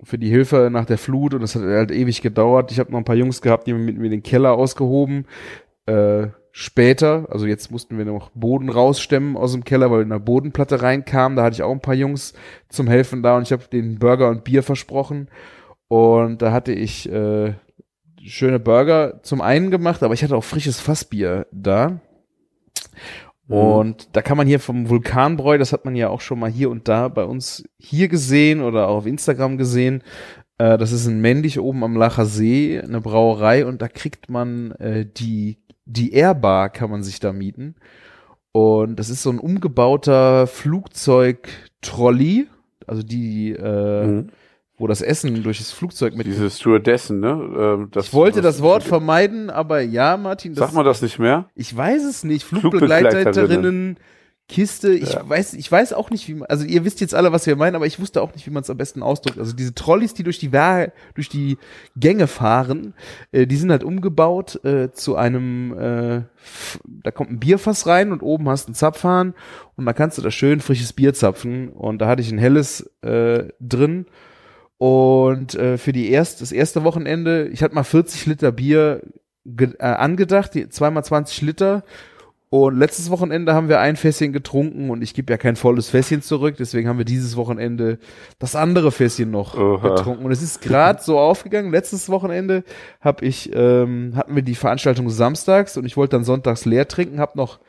für die Hilfe nach der Flut und es hat halt ewig gedauert. Ich habe noch ein paar Jungs gehabt, die haben mit mir den Keller ausgehoben. Äh, später, also jetzt mussten wir noch Boden rausstemmen aus dem Keller, weil eine Bodenplatte reinkam. Da hatte ich auch ein paar Jungs zum Helfen da und ich habe den Burger und Bier versprochen. Und da hatte ich äh, schöne Burger zum einen gemacht, aber ich hatte auch frisches Fassbier da. Und da kann man hier vom Vulkanbräu, das hat man ja auch schon mal hier und da bei uns hier gesehen oder auch auf Instagram gesehen. Äh, das ist in Mendig oben am Lacher See, eine Brauerei und da kriegt man äh, die, die Airbar kann man sich da mieten. Und das ist so ein umgebauter Flugzeug-Trolley, also die äh, Mhm. wo das Essen durch das Flugzeug mit. Diese Stewardessen, ne? Ähm, das, ich wollte was- das Wort vermeiden, aber ja, Martin, das, Sagt man das nicht mehr? ich weiß es nicht. Flugbegleiterinnen. Flugbegleiterinnen, Kiste, ich Ja. weiß, ich weiß auch nicht, wie man, also ihr wisst jetzt alle, was wir meinen, aber ich wusste auch nicht, wie man es am besten ausdrückt. Also diese Trolleys, die durch die, Wer durch die Gänge fahren, äh, die sind halt umgebaut äh, zu einem, äh, da kommt ein Bierfass rein und oben hast einen Zapfhahn und da kannst du da schön frisches Bier zapfen und da hatte ich ein helles äh, drin und äh, für die erst, das erste Wochenende, ich hatte mal 40 Liter Bier äh, angedacht, die, zweimal 20 Liter. Und letztes Wochenende haben wir ein Fässchen getrunken und ich gebe ja kein volles Fässchen zurück, deswegen haben wir dieses Wochenende das andere Fässchen noch Oha. getrunken. Und es ist gerade so aufgegangen. Letztes Wochenende hab ich, ähm, hatten wir die Veranstaltung samstags und ich wollte dann sonntags leer trinken, hab noch,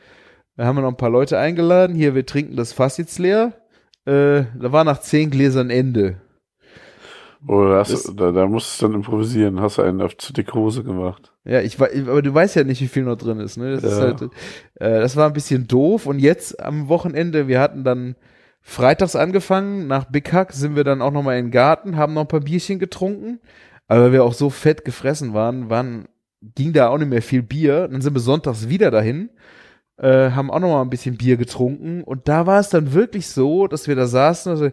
da haben wir noch ein paar Leute eingeladen. Hier, wir trinken das Fass jetzt leer. Äh, da war nach zehn Gläsern Ende. Oder hast, da, da musst du dann improvisieren. Hast du einen auf zu dicke Hose gemacht. Ja, ich aber du weißt ja nicht, wie viel noch drin ist. Ne? Das, ist Ja. halt, äh, das war ein bisschen doof. Und jetzt am Wochenende, wir hatten dann freitags angefangen, nach Big Hack sind wir dann auch noch mal in den Garten, haben noch ein paar Bierchen getrunken. Aber weil wir auch so fett gefressen waren, waren ging da auch nicht mehr viel Bier. Dann sind wir sonntags wieder dahin, äh, haben auch noch mal ein bisschen Bier getrunken. Und da war es dann wirklich so, dass wir da saßen und so,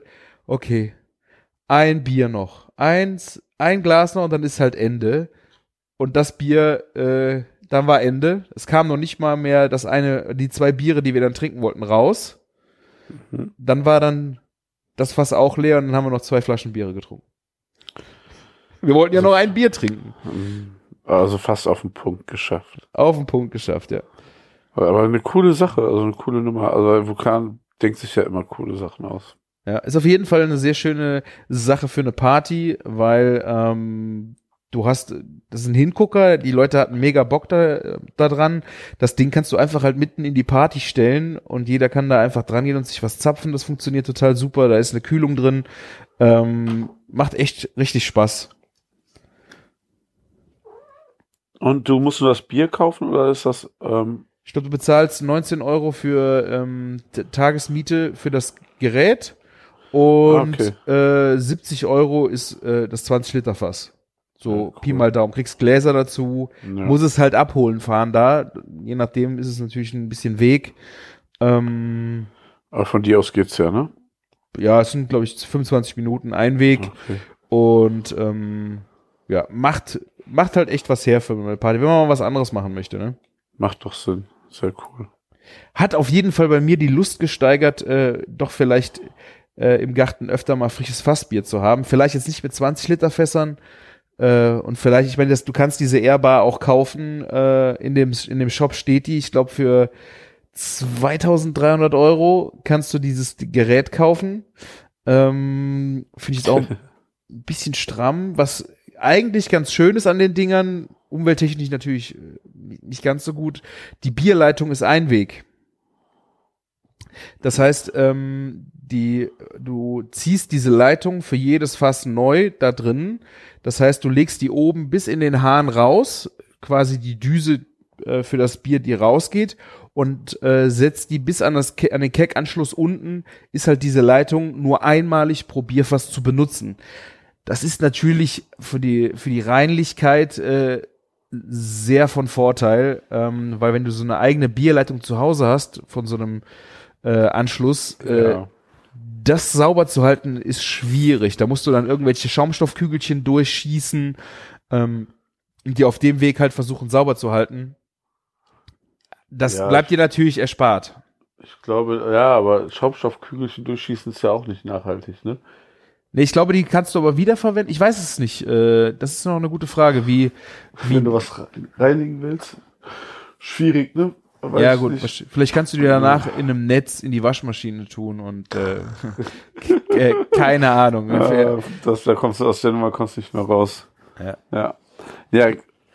okay, ein Bier noch, eins, ein Glas noch und dann ist halt Ende. Und das Bier, äh, dann war Ende. Es kam noch nicht mal mehr das eine, die zwei Biere, die wir dann trinken wollten, raus. Mhm. Dann war dann das Fass auch leer und dann haben wir noch zwei Flaschen Biere getrunken. Wir wollten ja noch ein Bier trinken. Also fast auf den Punkt geschafft. Auf den Punkt geschafft, ja. Aber aber eine coole Sache, also eine coole Nummer. Also Vulkan denkt sich ja immer coole Sachen aus. Ja, ist auf jeden Fall eine sehr schöne Sache für eine Party, weil ähm, du hast, das ist ein Hingucker, die Leute hatten mega Bock da, da dran. Das Ding kannst du einfach halt mitten in die Party stellen und jeder kann da einfach dran gehen und sich was zapfen. Das funktioniert total super. Da ist eine Kühlung drin. Ähm, macht echt richtig Spaß. Und du musst nur das Bier kaufen oder ist das ähm, Ich glaube, du bezahlst 19 Euro für ähm, Tagesmiete für das Gerät und äh, 70 Euro ist äh, das 20 Liter Fass. So Ja, cool. Pi mal Daumen. Kriegst Gläser dazu, ja. muss es halt abholen fahren da. Je nachdem ist es natürlich ein bisschen Weg. Ähm, Aber von dir aus geht's ja, ne? ja, es sind, glaube ich, 25 Minuten Einweg Okay. und ähm, ja, macht, macht halt echt was her für eine Party, wenn man mal was anderes machen möchte, ne? Macht doch Sinn. Sehr cool. hat auf jeden Fall bei mir die Lust gesteigert, äh, doch vielleicht äh, im Garten öfter mal frisches Fassbier zu haben. Vielleicht jetzt nicht mit 20 Liter Fässern äh, und vielleicht, ich meine, das, du kannst diese Airbar auch kaufen. Äh, in dem in dem Shop steht die, ich glaube für 2300 Euro kannst du dieses Gerät kaufen. Ähm, Finde ich jetzt auch ein bisschen stramm, was eigentlich ganz schön ist an den Dingern, umwelttechnisch natürlich äh, nicht ganz so gut. Die Bierleitung ist ein Weg. Das heißt, ähm, die, du ziehst diese Leitung für jedes Fass neu da drin. Das heißt, du legst die oben bis in den Hahn raus, quasi die Düse äh, für das Bier, die rausgeht, und äh, setzt die bis an, das Ke an den Keckanschluss unten, ist halt diese Leitung nur einmalig pro Bierfass zu benutzen. Das ist natürlich für die, für die Reinlichkeit äh, sehr von Vorteil, ähm, weil wenn du so eine eigene Bierleitung zu Hause hast von so einem äh, Anschluss, äh, ja. das sauber zu halten ist schwierig. Da musst du dann irgendwelche Schaumstoffkügelchen durchschießen, ähm, und die auf dem Weg halt versuchen sauber zu halten. Das Ja, bleibt dir natürlich erspart. Ich glaube, ja, aber Schaumstoffkügelchen durchschießen ist ja auch nicht nachhaltig, ne? Nee, ich glaube, die kannst du aber wiederverwenden. Ich weiß es nicht. Äh, das ist noch eine gute Frage, wie, wie Wenn du was re- reinigen willst. Schwierig, ne? Weiß ja gut, nicht. vielleicht kannst du dir danach in einem Netz in die Waschmaschine tun und äh, äh, keine Ahnung. Ja, das, da kommst du aus der Nummer kommst nicht mehr raus. Ja. Ja. Ja,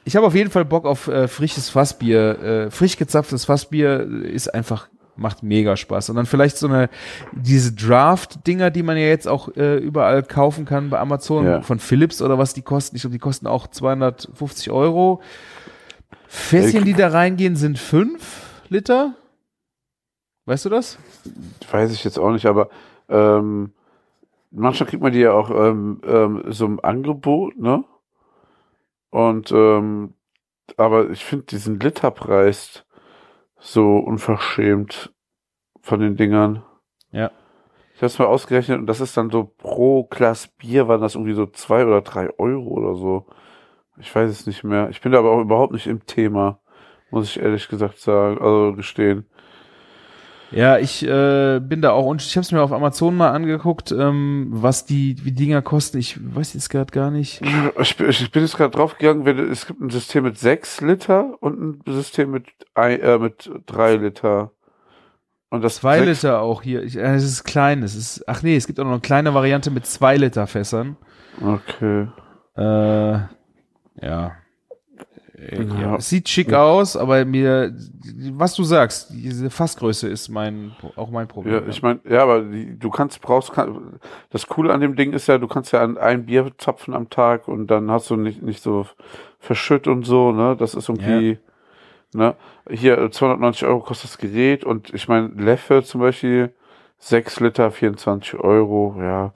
Ich habe auf jeden Fall Bock auf äh, frisches Fassbier. Äh, frisch gezapftes Fassbier ist einfach macht mega Spaß. Und dann vielleicht so eine diese Draft-Dinger, die man ja jetzt auch äh, überall kaufen kann bei Amazon Ja. von Philips oder was die kosten. Ich glaube, die kosten auch 250 Euro. Fässchen, die da reingehen, sind fünf Liter. Weißt du das? weiß ich jetzt auch nicht, aber ähm, manchmal kriegt man die ja auch ähm, ähm, so im Angebot, ne? Und ähm, aber ich finde diesen Literpreis so unverschämt von den Dingern. Ja. Ich habe es mal ausgerechnet und das ist dann so pro Glas Bier waren das irgendwie so zwei oder drei Euro oder so. Ich weiß es nicht mehr. Ich bin da aber auch überhaupt nicht im Thema, muss ich ehrlich gesagt sagen, also gestehen. Ja, ich äh, bin da auch und ich habe es mir auf Amazon mal angeguckt, ähm, was die wie die Dinger kosten. Ich weiß jetzt gerade gar nicht. Ich, bin- ich bin jetzt gerade draufgegangen, wenn, es gibt ein System mit sechs Liter und ein System mit, äh, mit drei Liter. Und das Zwei sechs- Liter auch hier. Ich, äh, es ist klein. Es ist ach nee, es gibt auch noch eine kleine Variante mit zwei Liter Fässern. Okay. Äh, ja. Äh, Ja. ja. Es sieht schick aus, aber mir, was du sagst, diese Fassgröße ist mein, auch mein Problem. Ja, ich meine, ja, aber die, du kannst, brauchst, kann, das Coole an dem Ding ist ja, du kannst ja ein Bier zapfen am Tag und dann hast du nicht, nicht so verschütt und so, ne, das ist irgendwie, ne, hier äh, 290 Euro kostet das Gerät und ich meine, Leffe zum Beispiel, 6 Liter, 24 Euro, ja,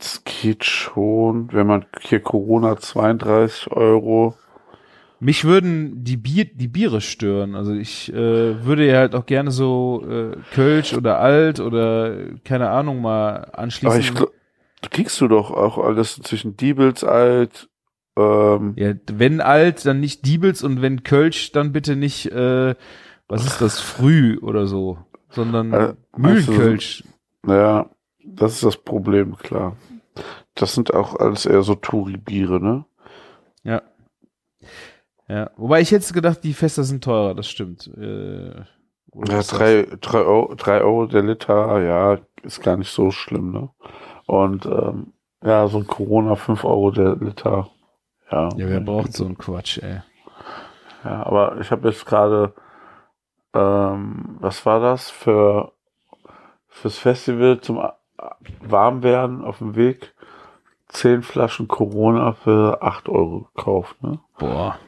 das geht schon, wenn man hier Corona 32 Euro, Mich würden die Bier, die Biere stören. Also ich äh, würde ja halt auch gerne so äh, Kölsch oder Alt oder keine Ahnung mal anschließen. aber ich glaub, kriegst du doch auch alles zwischen Diebels alt, ähm, ja, wenn Alt, dann nicht Diebels und wenn Kölsch, dann bitte nicht, äh, was ist das, Früh oder so, sondern Äh, Mühlenkölsch. Naja, das ist das Problem, klar. Das sind auch alles eher so Touri-Biere, ne? Ja. Ja, wobei ich hätte gedacht, die Fässer sind teurer, das stimmt. Äh, Ja, ist das- drei, drei, Euro, drei Euro der Liter, ja, ist gar nicht so schlimm, ne? Und ähm, ja, so ein Corona, fünf Euro der Liter. Ja, Ja, wer braucht so einen Quatsch, ey. Ja, aber ich habe jetzt gerade, ähm, was war das für fürs Festival zum A- Warmwerden auf dem Weg? Zehn Flaschen Corona für acht Euro gekauft, ne? Boah.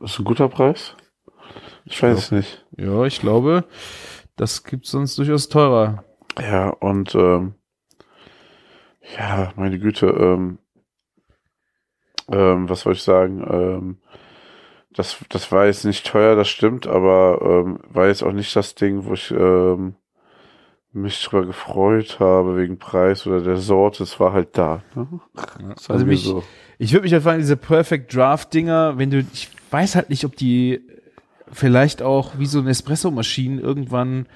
Ist ein guter Preis? Ich weiß es nicht. Ja, ich glaube, das gibt's sonst durchaus teurer. Ja, und ähm, ja, meine Güte, ähm, ähm, was soll ich sagen? Ähm, das, das war jetzt nicht teuer, das stimmt, aber ähm, war jetzt auch nicht das Ding, wo ich ähm, mich drüber gefreut habe wegen Preis oder der Sorte. Es war halt da. Ne? Sagen Also mich, so. ich würde mich halt fragen, diese Perfect Draft Dinger, wenn du, ich weiß halt nicht, ob die vielleicht auch wie so eine Espresso-Maschinen irgendwann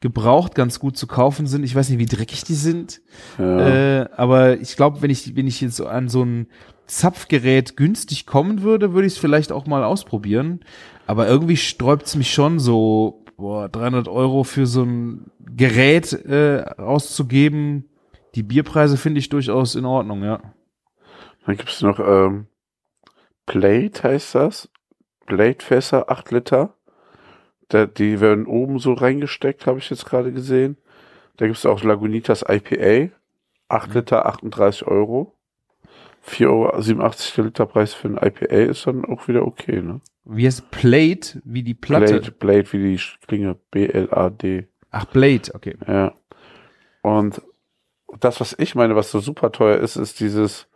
gebraucht ganz gut zu kaufen sind. Ich weiß nicht, wie dreckig die sind. Ja. Äh, aber ich glaube, wenn ich, wenn ich jetzt so an so ein Zapfgerät günstig kommen würde, würde ich es vielleicht auch mal ausprobieren. Aber irgendwie sträubt es mich schon so, boah, 300 Euro für so ein Gerät äh, auszugeben. Die Bierpreise finde ich durchaus in Ordnung, ja. Dann gibt's noch ähm, Plate, heißt das. Plate-Fässer, 8 Liter. Da, die werden oben so reingesteckt, habe ich jetzt gerade gesehen. Da gibt's auch Lagunitas IPA. 8 Liter, 38 Euro. 4,87 Euro der Literpreis für ein IPA ist dann auch wieder okay, ne? Wie heißt Plate, wie die Platte? Blade, Blade, wie die Klinge. B-L-A-D. Ach, Blade, okay. Ja. Und das, was ich meine, was so super teuer ist, ist dieses,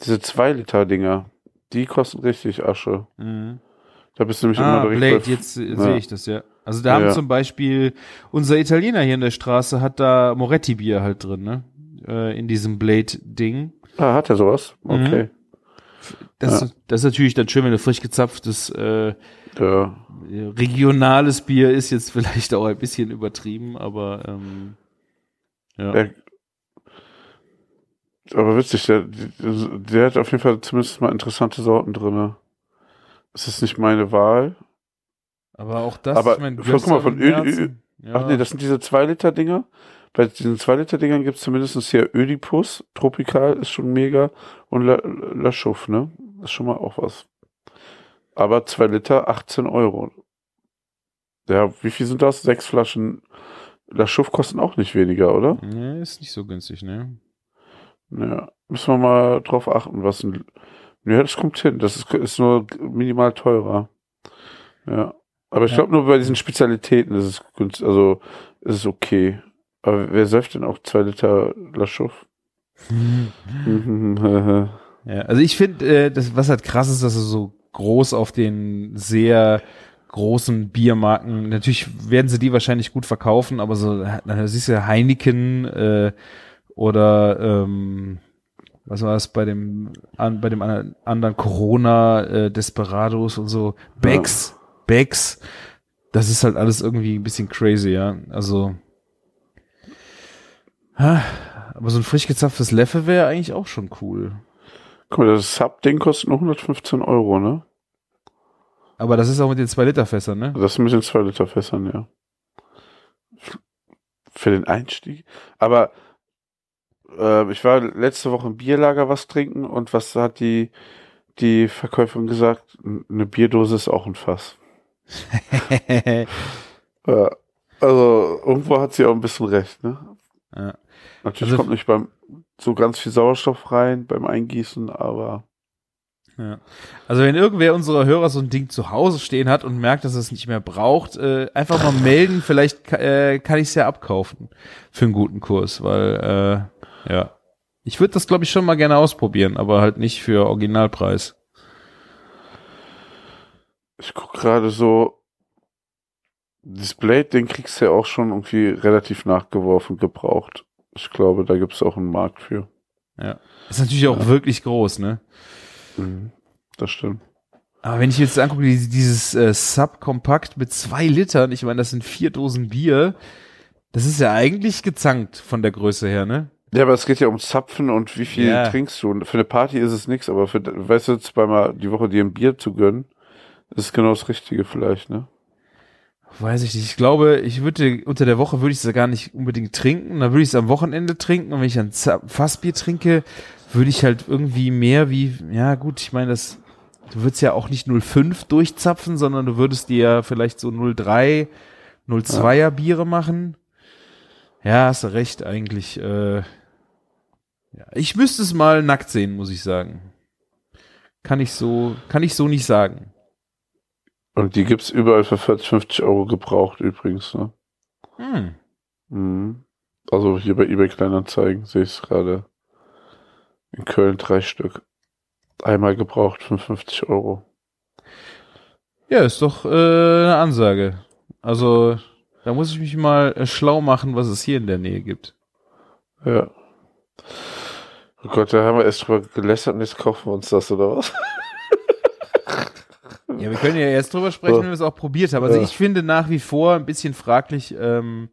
diese 2-Liter-Dinger. Die kosten richtig Asche. Mhm. Da bist du nämlich Ah, immer direkt Blade, bei- jetzt Ja. sehe ich das, ja. Also da haben Ja. zum Beispiel, unser Italiener hier in der Straße hat da Moretti-Bier halt drin, ne? Äh, in diesem Blade-Ding. Ah, hat er sowas? Okay. Das, Ja. das ist natürlich dann schön, wenn du frisch gezapftes äh, Ja. regionales Bier ist jetzt vielleicht auch ein bisschen übertrieben, aber ähm, ja. Der, aber witzig, der, der hat auf jeden Fall zumindest mal interessante Sorten drinne. Es ist nicht meine Wahl. aber auch das, aber ich mein, guck mal, von Ö- Ö- ja. Ach nee, das sind diese 2-Liter-Dinger. Bei diesen 2-Liter-Dingern gibt es zumindest hier Ödipus, Tropical ist schon mega und La, La ne? ist schon mal auch was. Aber 2 Liter, 18 Euro. Ja, wie viel sind das? Sechs Flaschen La Chouffe kosten auch nicht weniger, oder? Nee, ist nicht so günstig, ne? Ja, müssen wir mal drauf achten, was ein. Ja, das kommt hin. Das ist, ist nur minimal teurer. Ja. Aber ich Ja. glaube nur bei diesen Spezialitäten ist es günstig, also ist es okay. Aber wer säuft denn auch zwei Liter Laschow? Ja, also ich finde, äh, das, was halt krass ist, dass er so groß auf den sehr großen Biermarken, natürlich werden sie die wahrscheinlich gut verkaufen, aber so, da siehst du ja Heineken äh, oder ähm, was war es bei dem an, bei dem anderen, anderen Corona äh, Desperados und so Becks ja. Becks das ist halt alles irgendwie ein bisschen crazy ja also aber so ein frisch gezapftes Leffe wäre eigentlich auch schon cool Guck mal, das Sub-Ding kostet nur 115 Euro, ne? Aber das ist auch mit den 2-Liter-Fässern, ne? Das ist mit den 2-Liter-Fässern, ja. Für den Einstieg. Aber äh, ich war letzte Woche im Bierlager was trinken und was hat die, die Verkäuferin gesagt? Eine Bierdose ist auch ein Fass. ja, also irgendwo hat sie auch ein bisschen recht, ne? Ja. Natürlich also, kommt nicht beim so ganz viel Sauerstoff rein beim Eingießen, aber. Ja. Also wenn irgendwer unserer Hörer so ein Ding zu Hause stehen hat und merkt, dass er es nicht mehr braucht, äh, einfach mal melden, vielleicht äh, kann ich es ja abkaufen für einen guten Kurs, weil äh, ja. Ich würde das, glaube ich, schon mal gerne ausprobieren, aber halt nicht für Originalpreis. Ich guck gerade so, das Blade, den kriegst du ja auch schon irgendwie relativ nachgeworfen gebraucht. Ich glaube, da gibt es auch einen Markt für. Ja. Ist natürlich auch ja. wirklich groß, ne? Mhm, das stimmt. Aber wenn ich jetzt angucke, dieses äh, Subkompakt mit zwei Litern, ich meine, das sind vier Dosen Bier, das ist ja eigentlich gezankt von der Größe her, ne? Ja, aber es geht ja um Zapfen und wie viel ja. trinkst du. Und für eine Party ist es nichts, aber für, weißt du, zweimal die Woche dir ein Bier zu gönnen, ist genau das Richtige vielleicht, ne? Weiß ich nicht. Ich glaube, ich würde unter der Woche würde ich es ja gar nicht unbedingt trinken. Dann würde ich es am Wochenende trinken. Und wenn ich ein Fassbier trinke, würde ich halt irgendwie mehr wie, ja gut, ich meine, das, du würdest ja auch nicht 0,5 durchzapfen, sondern du würdest dir ja vielleicht so 0,3, 0,2er ja. Biere machen. Ja, hast du recht, eigentlich. Äh, ja. Ich müsste es mal nackt sehen, muss ich sagen. Kann ich so, kann ich so nicht sagen. Und die gibt's überall für 40, 50 Euro gebraucht übrigens. Ne? Hm. Mhm. Also hier bei eBay Kleinanzeigen sehe ich es gerade. In Köln drei Stück. Einmal gebraucht 55 Euro. Ja, ist doch äh, eine Ansage. Also da muss ich mich mal äh, schlau machen, was es hier in der Nähe gibt. Ja. Oh Gott, da haben wir erst drüber gelästert und jetzt kaufen wir uns das, oder was? Ja, wir können ja erst drüber sprechen, wenn wir es auch probiert haben. Also ich finde nach wie vor ein bisschen fraglich, ähm,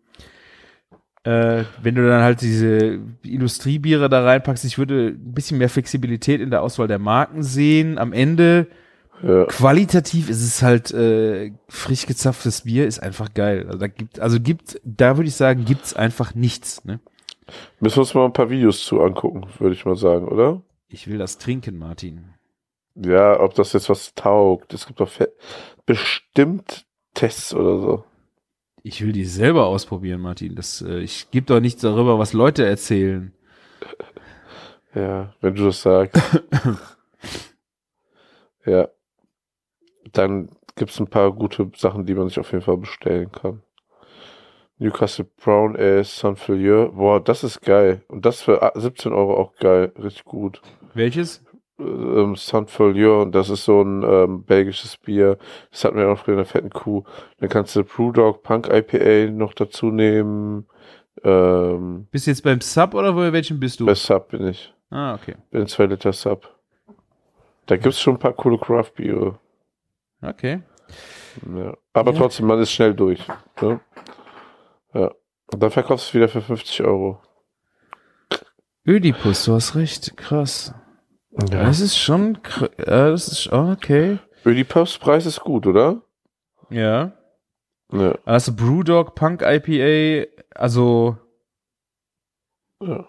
äh, wenn du dann halt diese Industriebiere da reinpackst. Ich würde ein bisschen mehr Flexibilität in der Auswahl der Marken sehen. Am Ende ja. qualitativ ist es halt äh, frisch gezapftes Bier ist einfach geil. Also da gibt, also gibt, da würde ich sagen, gibt's einfach nichts. Ne? Müssen wir uns mal ein paar Videos zu angucken, würde ich mal sagen, oder? Ich will das trinken, Martin. Ja, ob das jetzt was taugt. Es gibt doch bestimmt Tests oder so. Ich will die selber ausprobieren, Martin. Das, äh, ich gebe doch nichts darüber, was Leute erzählen. Ja, wenn du das sagst. ja. Dann gibt's ein paar gute Sachen, die man sich auf jeden Fall bestellen kann. Newcastle Brown Ale Saint-Filieu. Boah, das ist geil. Und das für 17 Euro auch geil. Richtig gut. Welches? Ähm, Saint-Folieu und das ist so ein ähm, belgisches Bier. Das hatten wir auch früher in der fetten Kuh. Dann kannst du Brewdog Punk IPA noch dazu nehmen. Ähm, bist du jetzt beim Sub oder bei welchem bist du? Bei Sub bin ich. Ah, okay. Bin 2 Liter Sub. Da gibt's schon ein paar coole Craft-Biere. Okay. Ja. Aber ja. trotzdem, man ist schnell durch. Ne? Ja. Und dann verkaufst du es wieder für 50 Euro. Ödipus, du hast recht. Krass. Ja. Das ist schon, ja, das ist, oh, okay. Ödipus Preis ist gut, oder? Ja. ja. Also Brewdog Punk IPA, also. Ja.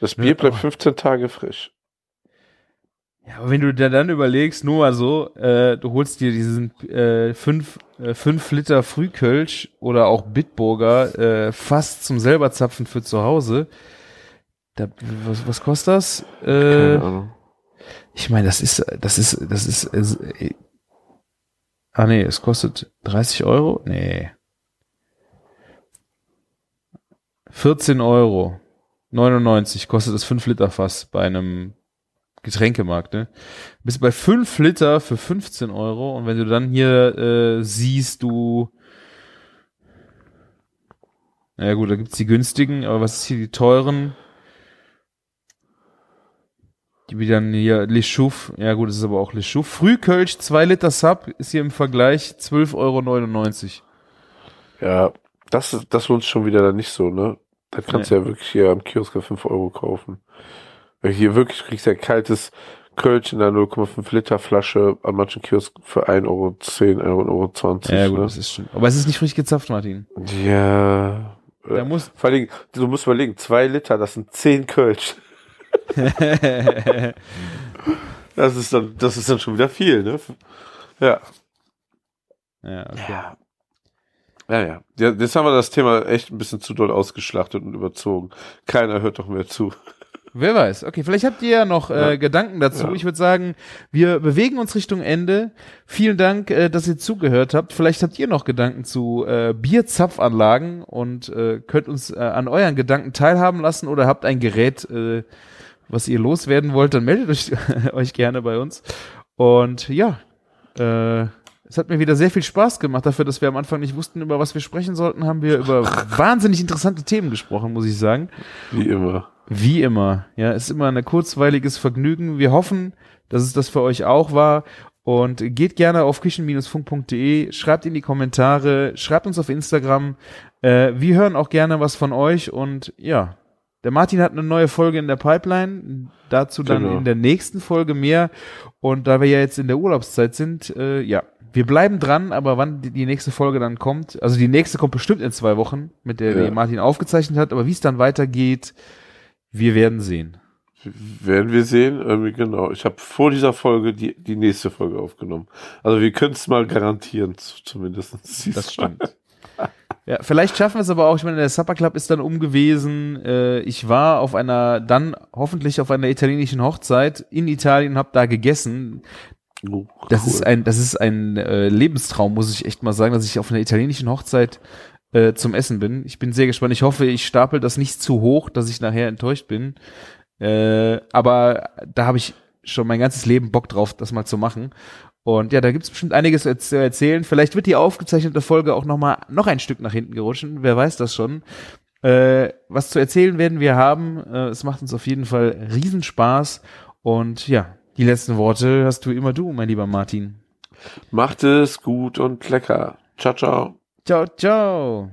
Das Bier bleibt 15 Tage frisch. Ja, aber wenn du dir dann überlegst, nur mal so, äh, du holst dir diesen 5 äh, fünf, äh, fünf Liter Frühkölsch oder auch Bitburger äh, fast zum selber zapfen für zu Hause, da, was, was kostet das? Äh, Keine Ahnung. Ich meine, das ist, das ist, das ist, äh, ah nee, es kostet 30 Euro? Nee. 14 Euro. 99 kostet das 5 Liter Fass bei einem Getränkemarkt, ne? Bist bei 5 Liter für 15 Euro und wenn du dann hier äh, siehst, du ja gut, da gibt's die günstigen, aber was ist hier die teuren? Die wie dann hier Le Chouf, ja gut, das ist aber auch Le Chouf. Frühkölsch, 2 Liter Sub ist hier im Vergleich 12,99 Euro. Ja, das, das lohnt sich schon wieder dann nicht so, ne? Das kannst du ja wirklich hier am Kiosk für 5 Euro kaufen. Weil hier wirklich kriegst du ja kaltes Kölsch in der 0,5 Liter Flasche an manchen Kiosk für 1,10 Euro, 1,20 Euro. Ja gut, ne? das ist schon. Aber es ist nicht frisch gezapft, Martin. Ja. Da muss Vor Dingen, du musst überlegen, 2 Liter, das sind 10 Kölsch. Das ist dann, das ist dann schon wieder viel, ne? Ja. ja, okay. Ja. Ja, ja. ja. Jetzt haben wir das Thema echt ein bisschen zu doll ausgeschlachtet und überzogen. Keiner hört doch mehr zu. Wer weiß. Okay, vielleicht habt ihr ja noch äh, Ja. Gedanken dazu. Ja. Ich würde sagen, wir bewegen uns Richtung Ende. Vielen Dank, äh, dass ihr zugehört habt. Vielleicht habt ihr noch Gedanken zu äh, Bierzapfanlagen und äh, könnt uns äh, an euren Gedanken teilhaben lassen oder habt ein Gerät, äh, was ihr loswerden wollt, dann meldet euch, euch gerne bei uns. Und ja, äh, es hat mir wieder sehr viel Spaß gemacht. Dafür, dass wir am Anfang nicht wussten, über was wir sprechen sollten, haben wir über wahnsinnig interessante Themen gesprochen, muss ich sagen. Wie immer. Wie immer. Ja, ist immer ein kurzweiliges Vergnügen. Wir hoffen, dass es das für euch auch war. Und geht gerne auf küchen-funk.de, schreibt in die Kommentare, schreibt uns auf Instagram. Äh, wir hören auch gerne was von euch. Und ja, der Martin hat eine neue Folge in der Pipeline. Dazu dann Genau. in der nächsten Folge mehr. Und da wir ja jetzt in der Urlaubszeit sind, äh, ja, wir bleiben dran, aber wann die, nächste Folge dann kommt, also die nächste kommt bestimmt in zwei Wochen, mit der Ja. Martin aufgezeichnet hat, aber wie es dann weitergeht, wir werden sehen. Werden wir sehen. Irgendwie genau. Ich habe vor dieser Folge die, die nächste Folge aufgenommen. Also wir können es mal garantieren, zumindest. Das stimmt. Ja, vielleicht schaffen wir es aber auch. Ich meine, der Supper Club ist dann um gewesen. Äh, ich war auf einer, dann hoffentlich auf einer italienischen Hochzeit in Italien, habe da gegessen. Oh, Das cool. ist ein, das ist ein äh, Lebenstraum, muss ich echt mal sagen, dass ich auf einer italienischen Hochzeit äh, zum Essen bin. Ich bin sehr gespannt. Ich hoffe, ich stapel das nicht zu hoch, dass ich nachher enttäuscht bin. Äh, aber da habe ich schon mein ganzes Leben Bock drauf, das mal zu machen. Und ja, da gibt's bestimmt einiges zu erzählen. Vielleicht wird die aufgezeichnete Folge auch noch mal noch ein Stück nach hinten gerutschen. Wer weiß das schon. Äh, was zu erzählen werden wir haben. Äh, es macht uns auf jeden Fall Riesenspaß. Und ja, die letzten Worte hast du immer du, mein lieber Martin. Macht es gut und lecker. Ciao, ciao. Ciao, ciao.